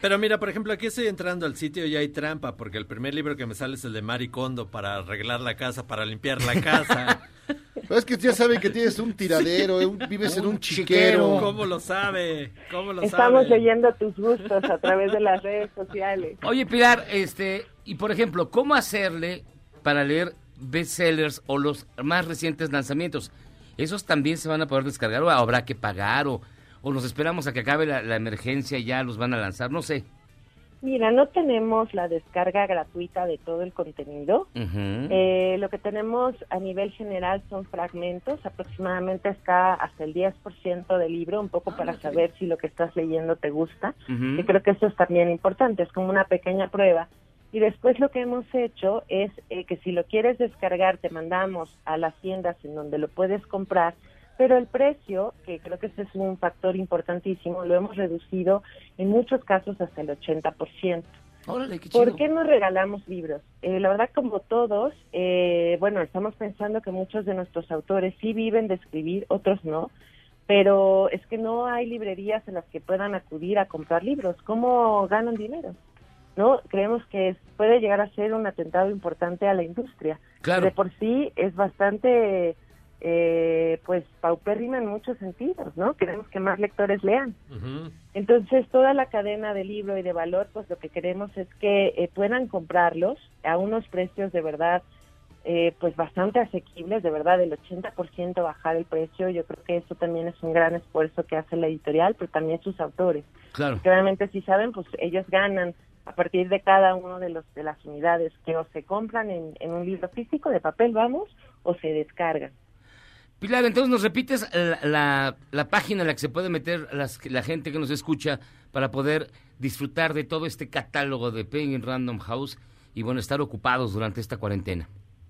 Pero mira, por ejemplo, aquí estoy entrando al sitio y hay trampa, porque el primer libro que me sale es el de Mari Kondo para arreglar la casa, para limpiar la casa. <laughs> Pero es que ya saben que tienes un <laughs> tiradero, eh, un- vives en un chiquero. ¿Cómo lo sabe? ¿Cómo lo Estamos sabe? leyendo tus gustos a través de las redes sociales. Oye, Pilar, este, y por ejemplo, ¿cómo hacerle para leer bestsellers o los más recientes lanzamientos? ¿Esos también se van a poder descargar o habrá que pagar o, o nos esperamos a que acabe la, la emergencia y ya los van a lanzar? No sé. Mira, no tenemos la descarga gratuita de todo el contenido. Eh, lo que tenemos a nivel general son fragmentos, aproximadamente está hasta el 10% del libro, un poco para saber si lo que estás leyendo te gusta. Y creo que eso es también importante, es como una pequeña prueba. Y después lo que hemos hecho es eh, que si lo quieres descargar, te mandamos a las tiendas en donde lo puedes comprar, pero el precio, que creo que ese es un factor importantísimo, lo hemos reducido en muchos casos hasta el 80%. Órale, qué ¿Por qué no regalamos libros? Eh, la verdad, como todos, eh, bueno, estamos pensando que muchos de nuestros autores sí viven de escribir, otros no, pero es que no hay librerías en las que puedan acudir a comprar libros. ¿Cómo ganan dinero? ¿No? Creemos que puede llegar a ser un atentado importante a la industria. Claro. De por sí es bastante, eh, pues, paupérrima en muchos sentidos, ¿no? Queremos que más lectores lean. Entonces, toda la cadena de libro y de valor, pues lo que queremos es que eh, puedan comprarlos a unos precios de verdad, eh, pues bastante asequibles, de verdad, el 80% bajar el precio. Yo creo que eso también es un gran esfuerzo que hace la editorial, pero también sus autores. Claro. Obviamente, si saben, pues ellos ganan a partir de cada uno de los de las unidades que o se compran en, en un libro físico de papel, vamos, o se descargan. Pilar, entonces nos repites la, la- página en la que se puede meter las- la gente que nos escucha para poder disfrutar de todo este catálogo de Penguin Random House y bueno, estar ocupados durante esta cuarentena.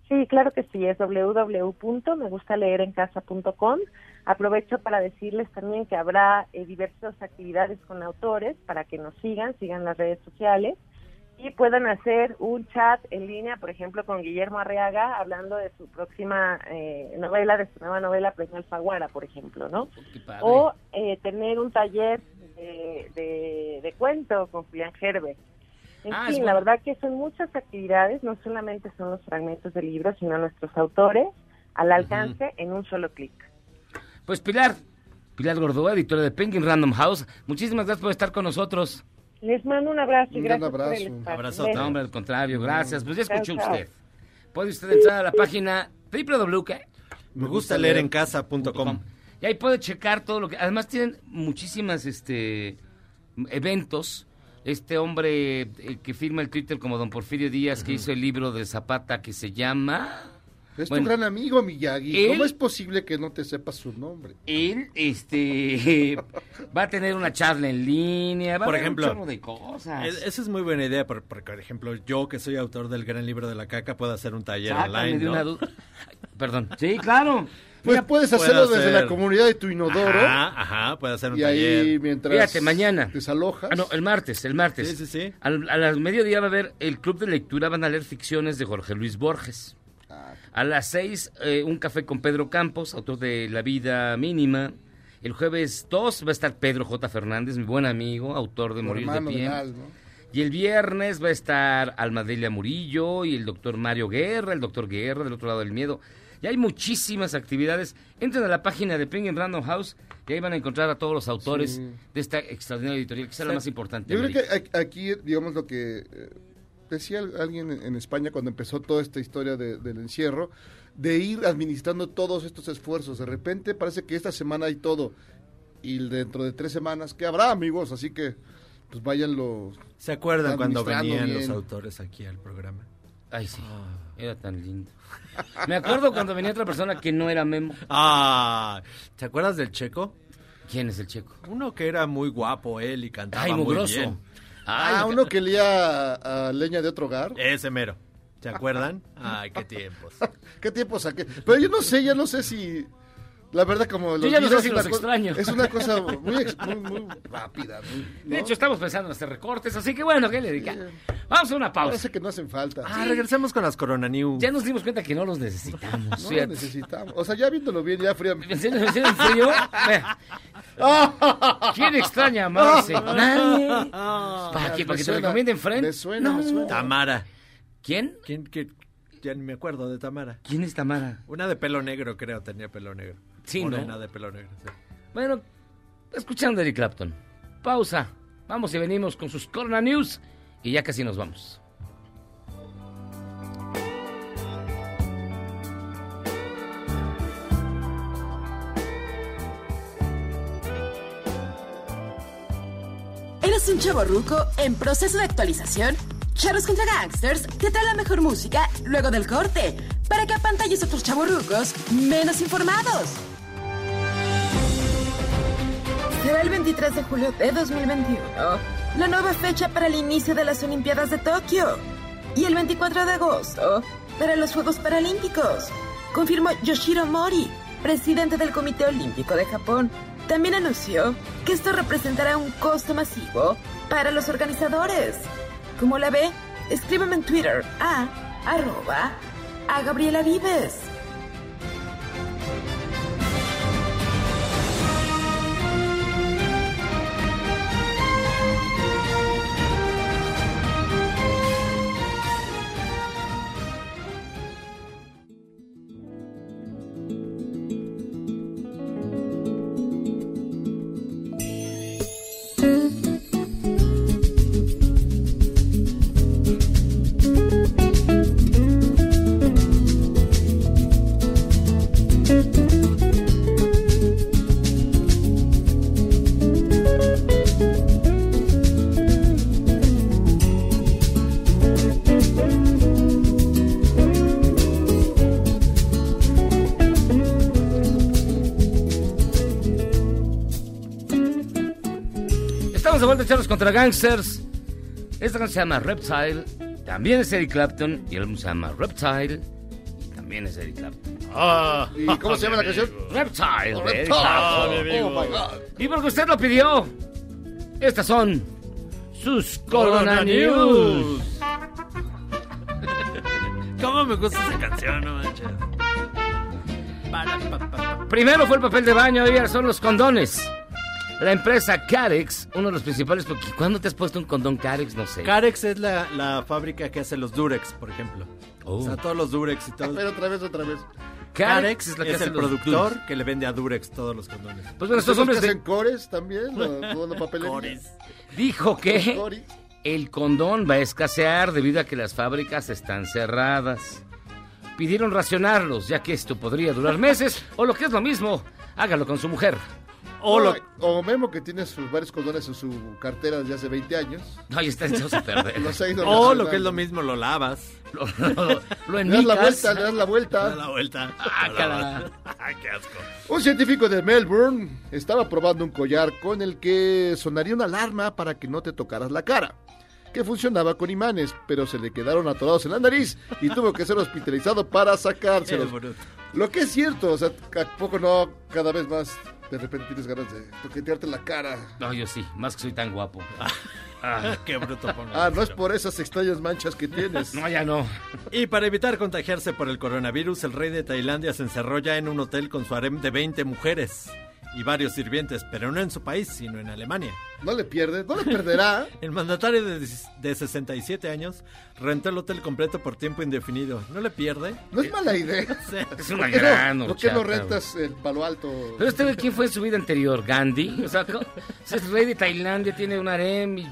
Sí, claro que sí, es www.megustaleerencasa.com. Aprovecho para decirles también que habrá eh, diversas actividades con autores para que nos sigan, sigan las redes sociales. Y puedan hacer un chat en línea, por ejemplo, con Guillermo Arriaga, hablando de su próxima eh, novela, de su nueva novela Premio Alfaguara, por ejemplo, ¿no? padre. O eh, tener un taller de, de, de cuento con Julián Gerbe. En Ah, fin, la bueno. verdad que son muchas actividades, no solamente son los fragmentos del libro, sino nuestros autores al alcance en un solo clic. Pues Pilar, Pilar Gordoa, editora de Penguin Random House, muchísimas gracias por estar con nosotros. Les mando un abrazo y Un gracias gran por el abrazo. espacio. Abrazo. Besos. No, hombre, al contrario, gracias. Pues ya escuchó chao. usted. Puede usted entrar a la página www. Me gusta leer en casa.com. Y ahí puede checar todo lo que... Además tienen muchísimas este eventos. Este hombre eh, que firma el Twitter como don Porfirio Díaz, que hizo el libro de Zapata que se llama... Es Bueno, tu gran amigo, Miyagi. él- ¿Cómo es posible que no te sepas su nombre? Él este, <laughs> va a tener una charla en línea, va Por a ejemplo, un chorro de cosas. Es- Esa es muy buena idea, por- porque, por ejemplo, yo que soy autor del gran libro de la caca, puedo hacer un taller Sácame online, de ¿no? una duda. Perdón. Sí, claro. <laughs> Pues Mira, puedes hacerlo desde hacer- la comunidad de tu inodoro. Ajá, ajá, puede hacer un y taller. ahí mientras Fíjate, mañana. desalojas. Ah, no, el martes, el martes. Sí, sí, sí. Al, a las mediodía va a haber el club de lectura, van a leer ficciones de Jorge Luis Borges. A las seis, eh, un café con Pedro Campos, autor de La vida mínima. El jueves 2 va a estar Pedro J. Fernández, mi buen amigo, autor de Morir de Pie. Y el viernes va a estar Almadelia Murillo y el doctor Mario Guerra, el doctor Guerra del otro lado del miedo. Y hay muchísimas actividades. Entren a la página de Penguin Random House y ahí van a encontrar a todos los autores Sí. de esta extraordinaria editorial, que es la más importante. Yo creo que aquí, digamos, lo que eh, decía alguien en, España cuando empezó toda esta historia de- del encierro, de ir administrando todos estos esfuerzos. De repente parece que esta semana hay todo y dentro de tres semanas, que habrá, amigos? Así que, pues váyanlo. ¿Se acuerdan cuando venían los autores aquí al programa? Ay, sí. Era tan lindo. Me acuerdo cuando venía otra persona que no era Memo. Ah, ¿te acuerdas del checo? ¿Quién es el checo? Uno que era muy guapo él y cantaba Ay, muy mugroso. bien. Ah, uno que lía a, a leña de otro hogar. Ese mero. ¿Se acuerdan? <laughs> Ay, qué tiempos. <laughs> ¿Qué tiempo saqué? Pero yo no sé, ya no sé si... La verdad, como... Yo ya no sé olvido si es los una co- extraño. Es una cosa <laughs> muy, ex- muy, muy rápida. muy- De hecho, estamos pensando en hacer recortes, así que bueno, ¿qué le diga? Vamos a una pausa. Parece que no hacen falta. Ah, regresemos con las Corona News. Ya nos dimos cuenta que no los necesitamos. No fíjate. lo necesitamos. O sea, ya viéndolo bien, ya fríamente. ¿En serio, en serio, en serio? Vea. <laughs> ¿Quién extraña a Marce? Nadie. ¿Para qué? ¿Para Me que te suena, recomienden me suena, me suena. Tamara. ¿Quién? ¿Quién? que Ya ni me acuerdo de Tamara. ¿Quién es Tamara? Una de pelo negro, creo, tenía pelo negro. Sí, ¿no? Morena de pelo negro, sí. Bueno, escuchando a Eric Clapton. Pausa. Vamos y venimos con sus Corona News y ya casi nos vamos. ¿Eres un chavo ruco en proceso de actualización? Charros contra Gangsters te trae la mejor música luego del corte para que apantalles a otros chavorrucos menos informados. Será el 23 de julio de 2021, la nueva fecha para el inicio de las Olimpiadas de Tokio. Y el 24 de agosto, para los Juegos Paralímpicos. Confirmó Yoshiro Mori, presidente del Comité Olímpico de Japón. También anunció que esto representará un costo masivo para los organizadores. ¿Cómo la ve? Escríbeme en Twitter a arroba a Gabriela Vives. Charlos contra gangsters. Esta canción se llama Reptile. También es Eric Clapton. Y el álbum se llama Reptile. Y también es Eric Clapton. Ah, ¿Y cómo se llama la canción? Reptile. Oh, Reptile. Clapton. Oh, my God. Y porque usted lo pidió, estas son sus Corona News. <laughs> ¿Cómo me gusta esa canción, no manches? Primero fue el papel de baño, ahora son los condones. La empresa Carex, uno de los principales, porque ¿cuándo te has puesto un condón Carex? No sé. Carex es la, la fábrica que hace los Durex, por ejemplo. Oh. O sea, todos los Durex y todo. Pero otra vez, otra vez. Carex es, la que hace el productor Durex. que le vende a Durex todos los condones. Pues bueno, estos ¿Son los hombres que de- hacen cores también? ¿O toda la <laughs> papelería? dijo que el condón va a escasear debido a que las fábricas están cerradas. Pidieron racionarlos, ya que esto podría durar meses, o lo que es lo mismo, hágalo con su mujer. O, o Memo que tiene sus varios condones en su cartera desde hace 20 años. No, ya está echados a perder. <laughs> Los O lo que es lo mismo, lo lavas. Lo, lo- lo Le das la enmicas. vuelta, le das la vuelta. Da la vuelta. Ah, <laughs> cara. <laughs> Ay, qué asco. Un científico de Melbourne estaba probando un collar con el que sonaría una alarma para que no te tocaras la cara, que funcionaba con imanes, pero se le quedaron atorados en la nariz y tuvo que ser hospitalizado para sacárselos. Lo que es cierto, o sea, ¿a poco no cada vez más de repente tienes ganas de toquetearte la cara? No, yo sí, más que soy tan guapo. <laughs> Qué bruto pongo. Ah, no es por esas extrañas manchas que tienes. <laughs> No, ya no. Y para evitar contagiarse por el coronavirus, el rey de Tailandia se encerró ya en un hotel con su harem de 20 mujeres y varios sirvientes, pero no en su país, sino en Alemania. No le pierde, no le perderá. <laughs> El mandatario de, de 67 años rentó el hotel completo por tiempo indefinido. ¿No le pierde? No es mala idea. <laughs> Es una ¿Por qué gran no, ¿Por qué no rentas el palo alto? Pero este ¿quién fue en su vida anterior? ¿Gandhi? O sea, es rey de Tailandia, tiene un harem y...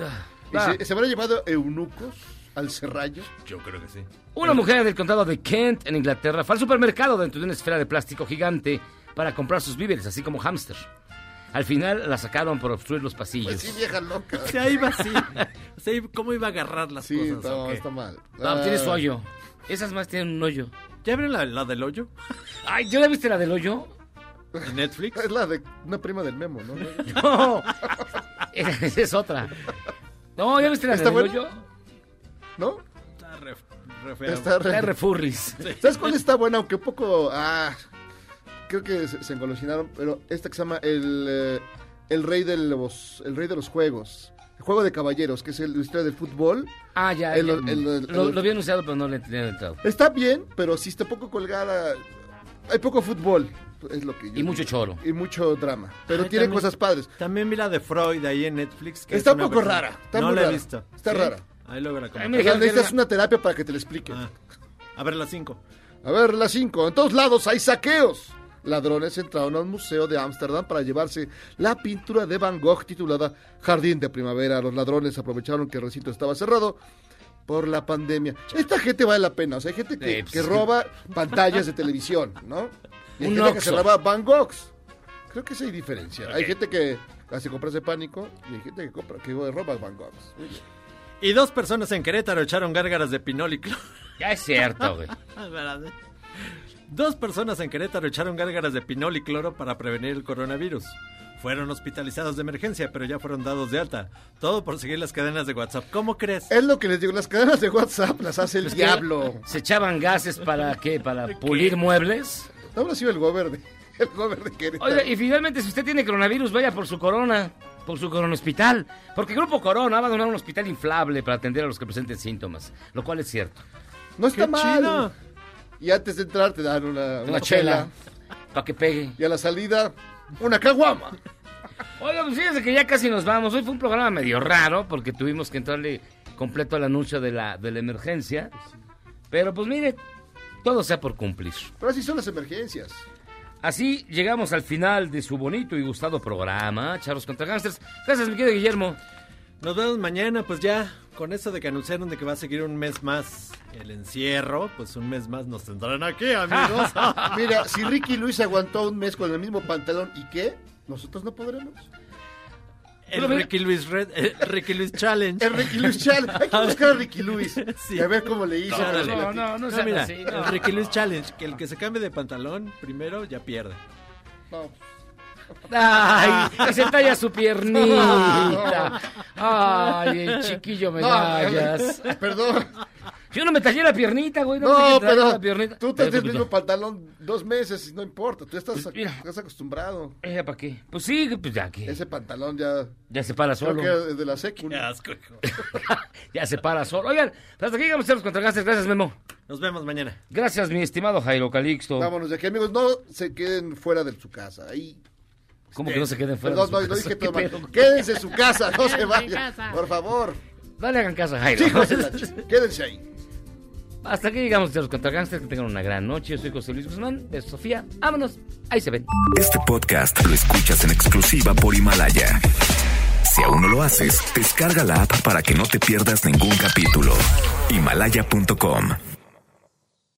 ah, ¿Y se, se habrá llevado eunucos al serrallo? Yo creo que sí. Una mujer del condado de Kent, en Inglaterra, fue al supermercado dentro de una esfera de plástico gigante para comprar sus víveres, así como hámster. Al final la sacaron por obstruir los pasillos. Pues sí, vieja loca. O sea, iba así. <laughs> O sea, ¿cómo iba a agarrar las Sí, cosas? no, está mal. No, tiene su Ah, hoyo. Esas más tienen un hoyo. ¿Ya vieron la, la del hoyo? <laughs> Ay, ¿ya la viste la del hoyo? ¿En Netflix? Es la de una prima del memo, ¿no? <laughs> No, esa es otra. No, ¿ya viste la ¿Está del buena? hoyo? ¿No? Está re. Está. ¿Sabes cuál está buena? Aunque un poco. Ah, creo que se, se engolosinaron, pero esta que se llama el, eh, el rey de los el rey de los juegos. El juego de caballeros, que es el- la historia del fútbol. Ah, ya. El- ya. el- el- lo, el- lo había anunciado, pero no le tenía entrado. Está bien, pero sí está poco colgada. Hay poco fútbol, es lo que yo Y mucho choro. Y mucho drama. Pero Ay, tiene también- cosas padres. También vi la de Freud ahí en Netflix. que Está es un poco versión- rara, está no muy la he rara. visto. Está ¿Sí? rara. Ahí luego la Ay, comento. mira, O sea, que- necesitas una terapia para que te la explique. Ah. A ver, la 5. A ver, la 5. En todos lados hay saqueos. Ladrones entraron a un museo de Ámsterdam para llevarse la pintura de Van Gogh titulada Jardín de Primavera. Los ladrones aprovecharon que el recinto estaba cerrado por la pandemia. Esta gente vale la pena. O sea, hay gente que, pues, que roba pantallas de televisión, ¿no? Y hay Un gente que se roba Van Goghs. Creo que sí hay diferencia. Hay gente que hace compras de pánico y hay gente que compra que roba Van bien. Y dos personas en Querétaro echaron gárgaras de pinol y cloro. Ya es cierto, güey. <laughs> Dos personas en Querétaro echaron gárgaras de pinol y cloro para prevenir el coronavirus. Fueron hospitalizados de emergencia, pero ya fueron dados de alta. Todo por seguir las cadenas de WhatsApp. ¿Cómo crees? Es lo que les digo, las cadenas de WhatsApp las hace el Pues diablo. ¿Se echaban gases para qué? ¿Para pulir muebles? No habrá sido el gober de, <laughs> el gober de Querétaro. Oiga, y finalmente, si usted tiene coronavirus, vaya por su corona, por su corona hospital. Porque Grupo Corona va a donar un hospital inflable para atender a los que presenten síntomas, lo cual es cierto. No está ¡Qué mal. chido! Y antes de entrar te dan una, Una chela, para que pegue. Y a la salida, una caguama. Oiga, pues fíjense que ya casi nos vamos. Hoy fue un programa medio raro porque tuvimos que entrarle completo al anuncio de la, de la emergencia. Pero pues mire, todo sea por cumplir. Pero así son las emergencias. Así llegamos al final de su bonito y gustado programa, Charlos contra Gangsters. Gracias, mi querido Guillermo. Nos vemos mañana, pues ya, con eso de que anunciaron de que va a seguir un mes más el encierro, pues un mes más nos tendrán aquí, amigos. <laughs> Mira, si Ricky Luis aguantó un mes con el mismo pantalón, ¿y qué? ¿Nosotros no podremos? el Ricky Luis Red, eh, Ricky Luis Challenge. El Ricky Luis Challenge. Hay que <laughs> buscar a Ricky Luis. <laughs> Sí. Y a ver cómo le hizo. No, no, no, no, no mira, así, no. el Ricky Luis Challenge, que el que se cambie de pantalón primero ya pierde. No. Ay, que se talla su piernita. Ay, el chiquillo No, medallas. Perdón. Yo no me tallé la piernita, güey. No, me No, pero la piernita. tú Pero, tienes el pues, mismo pantalón dos meses y no importa. Tú estás, Pues, mira. estás acostumbrado. ¿Ya para qué? Pues sí, pues ya que. Ese pantalón ya... Ya se para Creo solo. que es de la secu. Qué asco, hijo. <laughs> ya se para solo. Oigan, pues hasta aquí llegamos a los contragastes. Gracias, Memo. Nos vemos mañana. Gracias, mi estimado Jairo Calixto. Vámonos de aquí, amigos. No se queden fuera de su casa. Ahí. ¿Cómo que no se queden fuera Perdón, de su no, no dije <laughs> todo ¿Qué mal. Quédense en su casa, no se vayan. Por favor. No le hagan caso a Jairo. De quédense ahí. Hasta aquí llegamos a los contragastes. Que tengan una gran noche. Yo soy José Luis Guzmán de Sofía. Vámonos. Ahí se ven. Este podcast lo escuchas en exclusiva por Himalaya. Si aún no lo haces, descarga la app para que no te pierdas ningún capítulo. Himalaya.com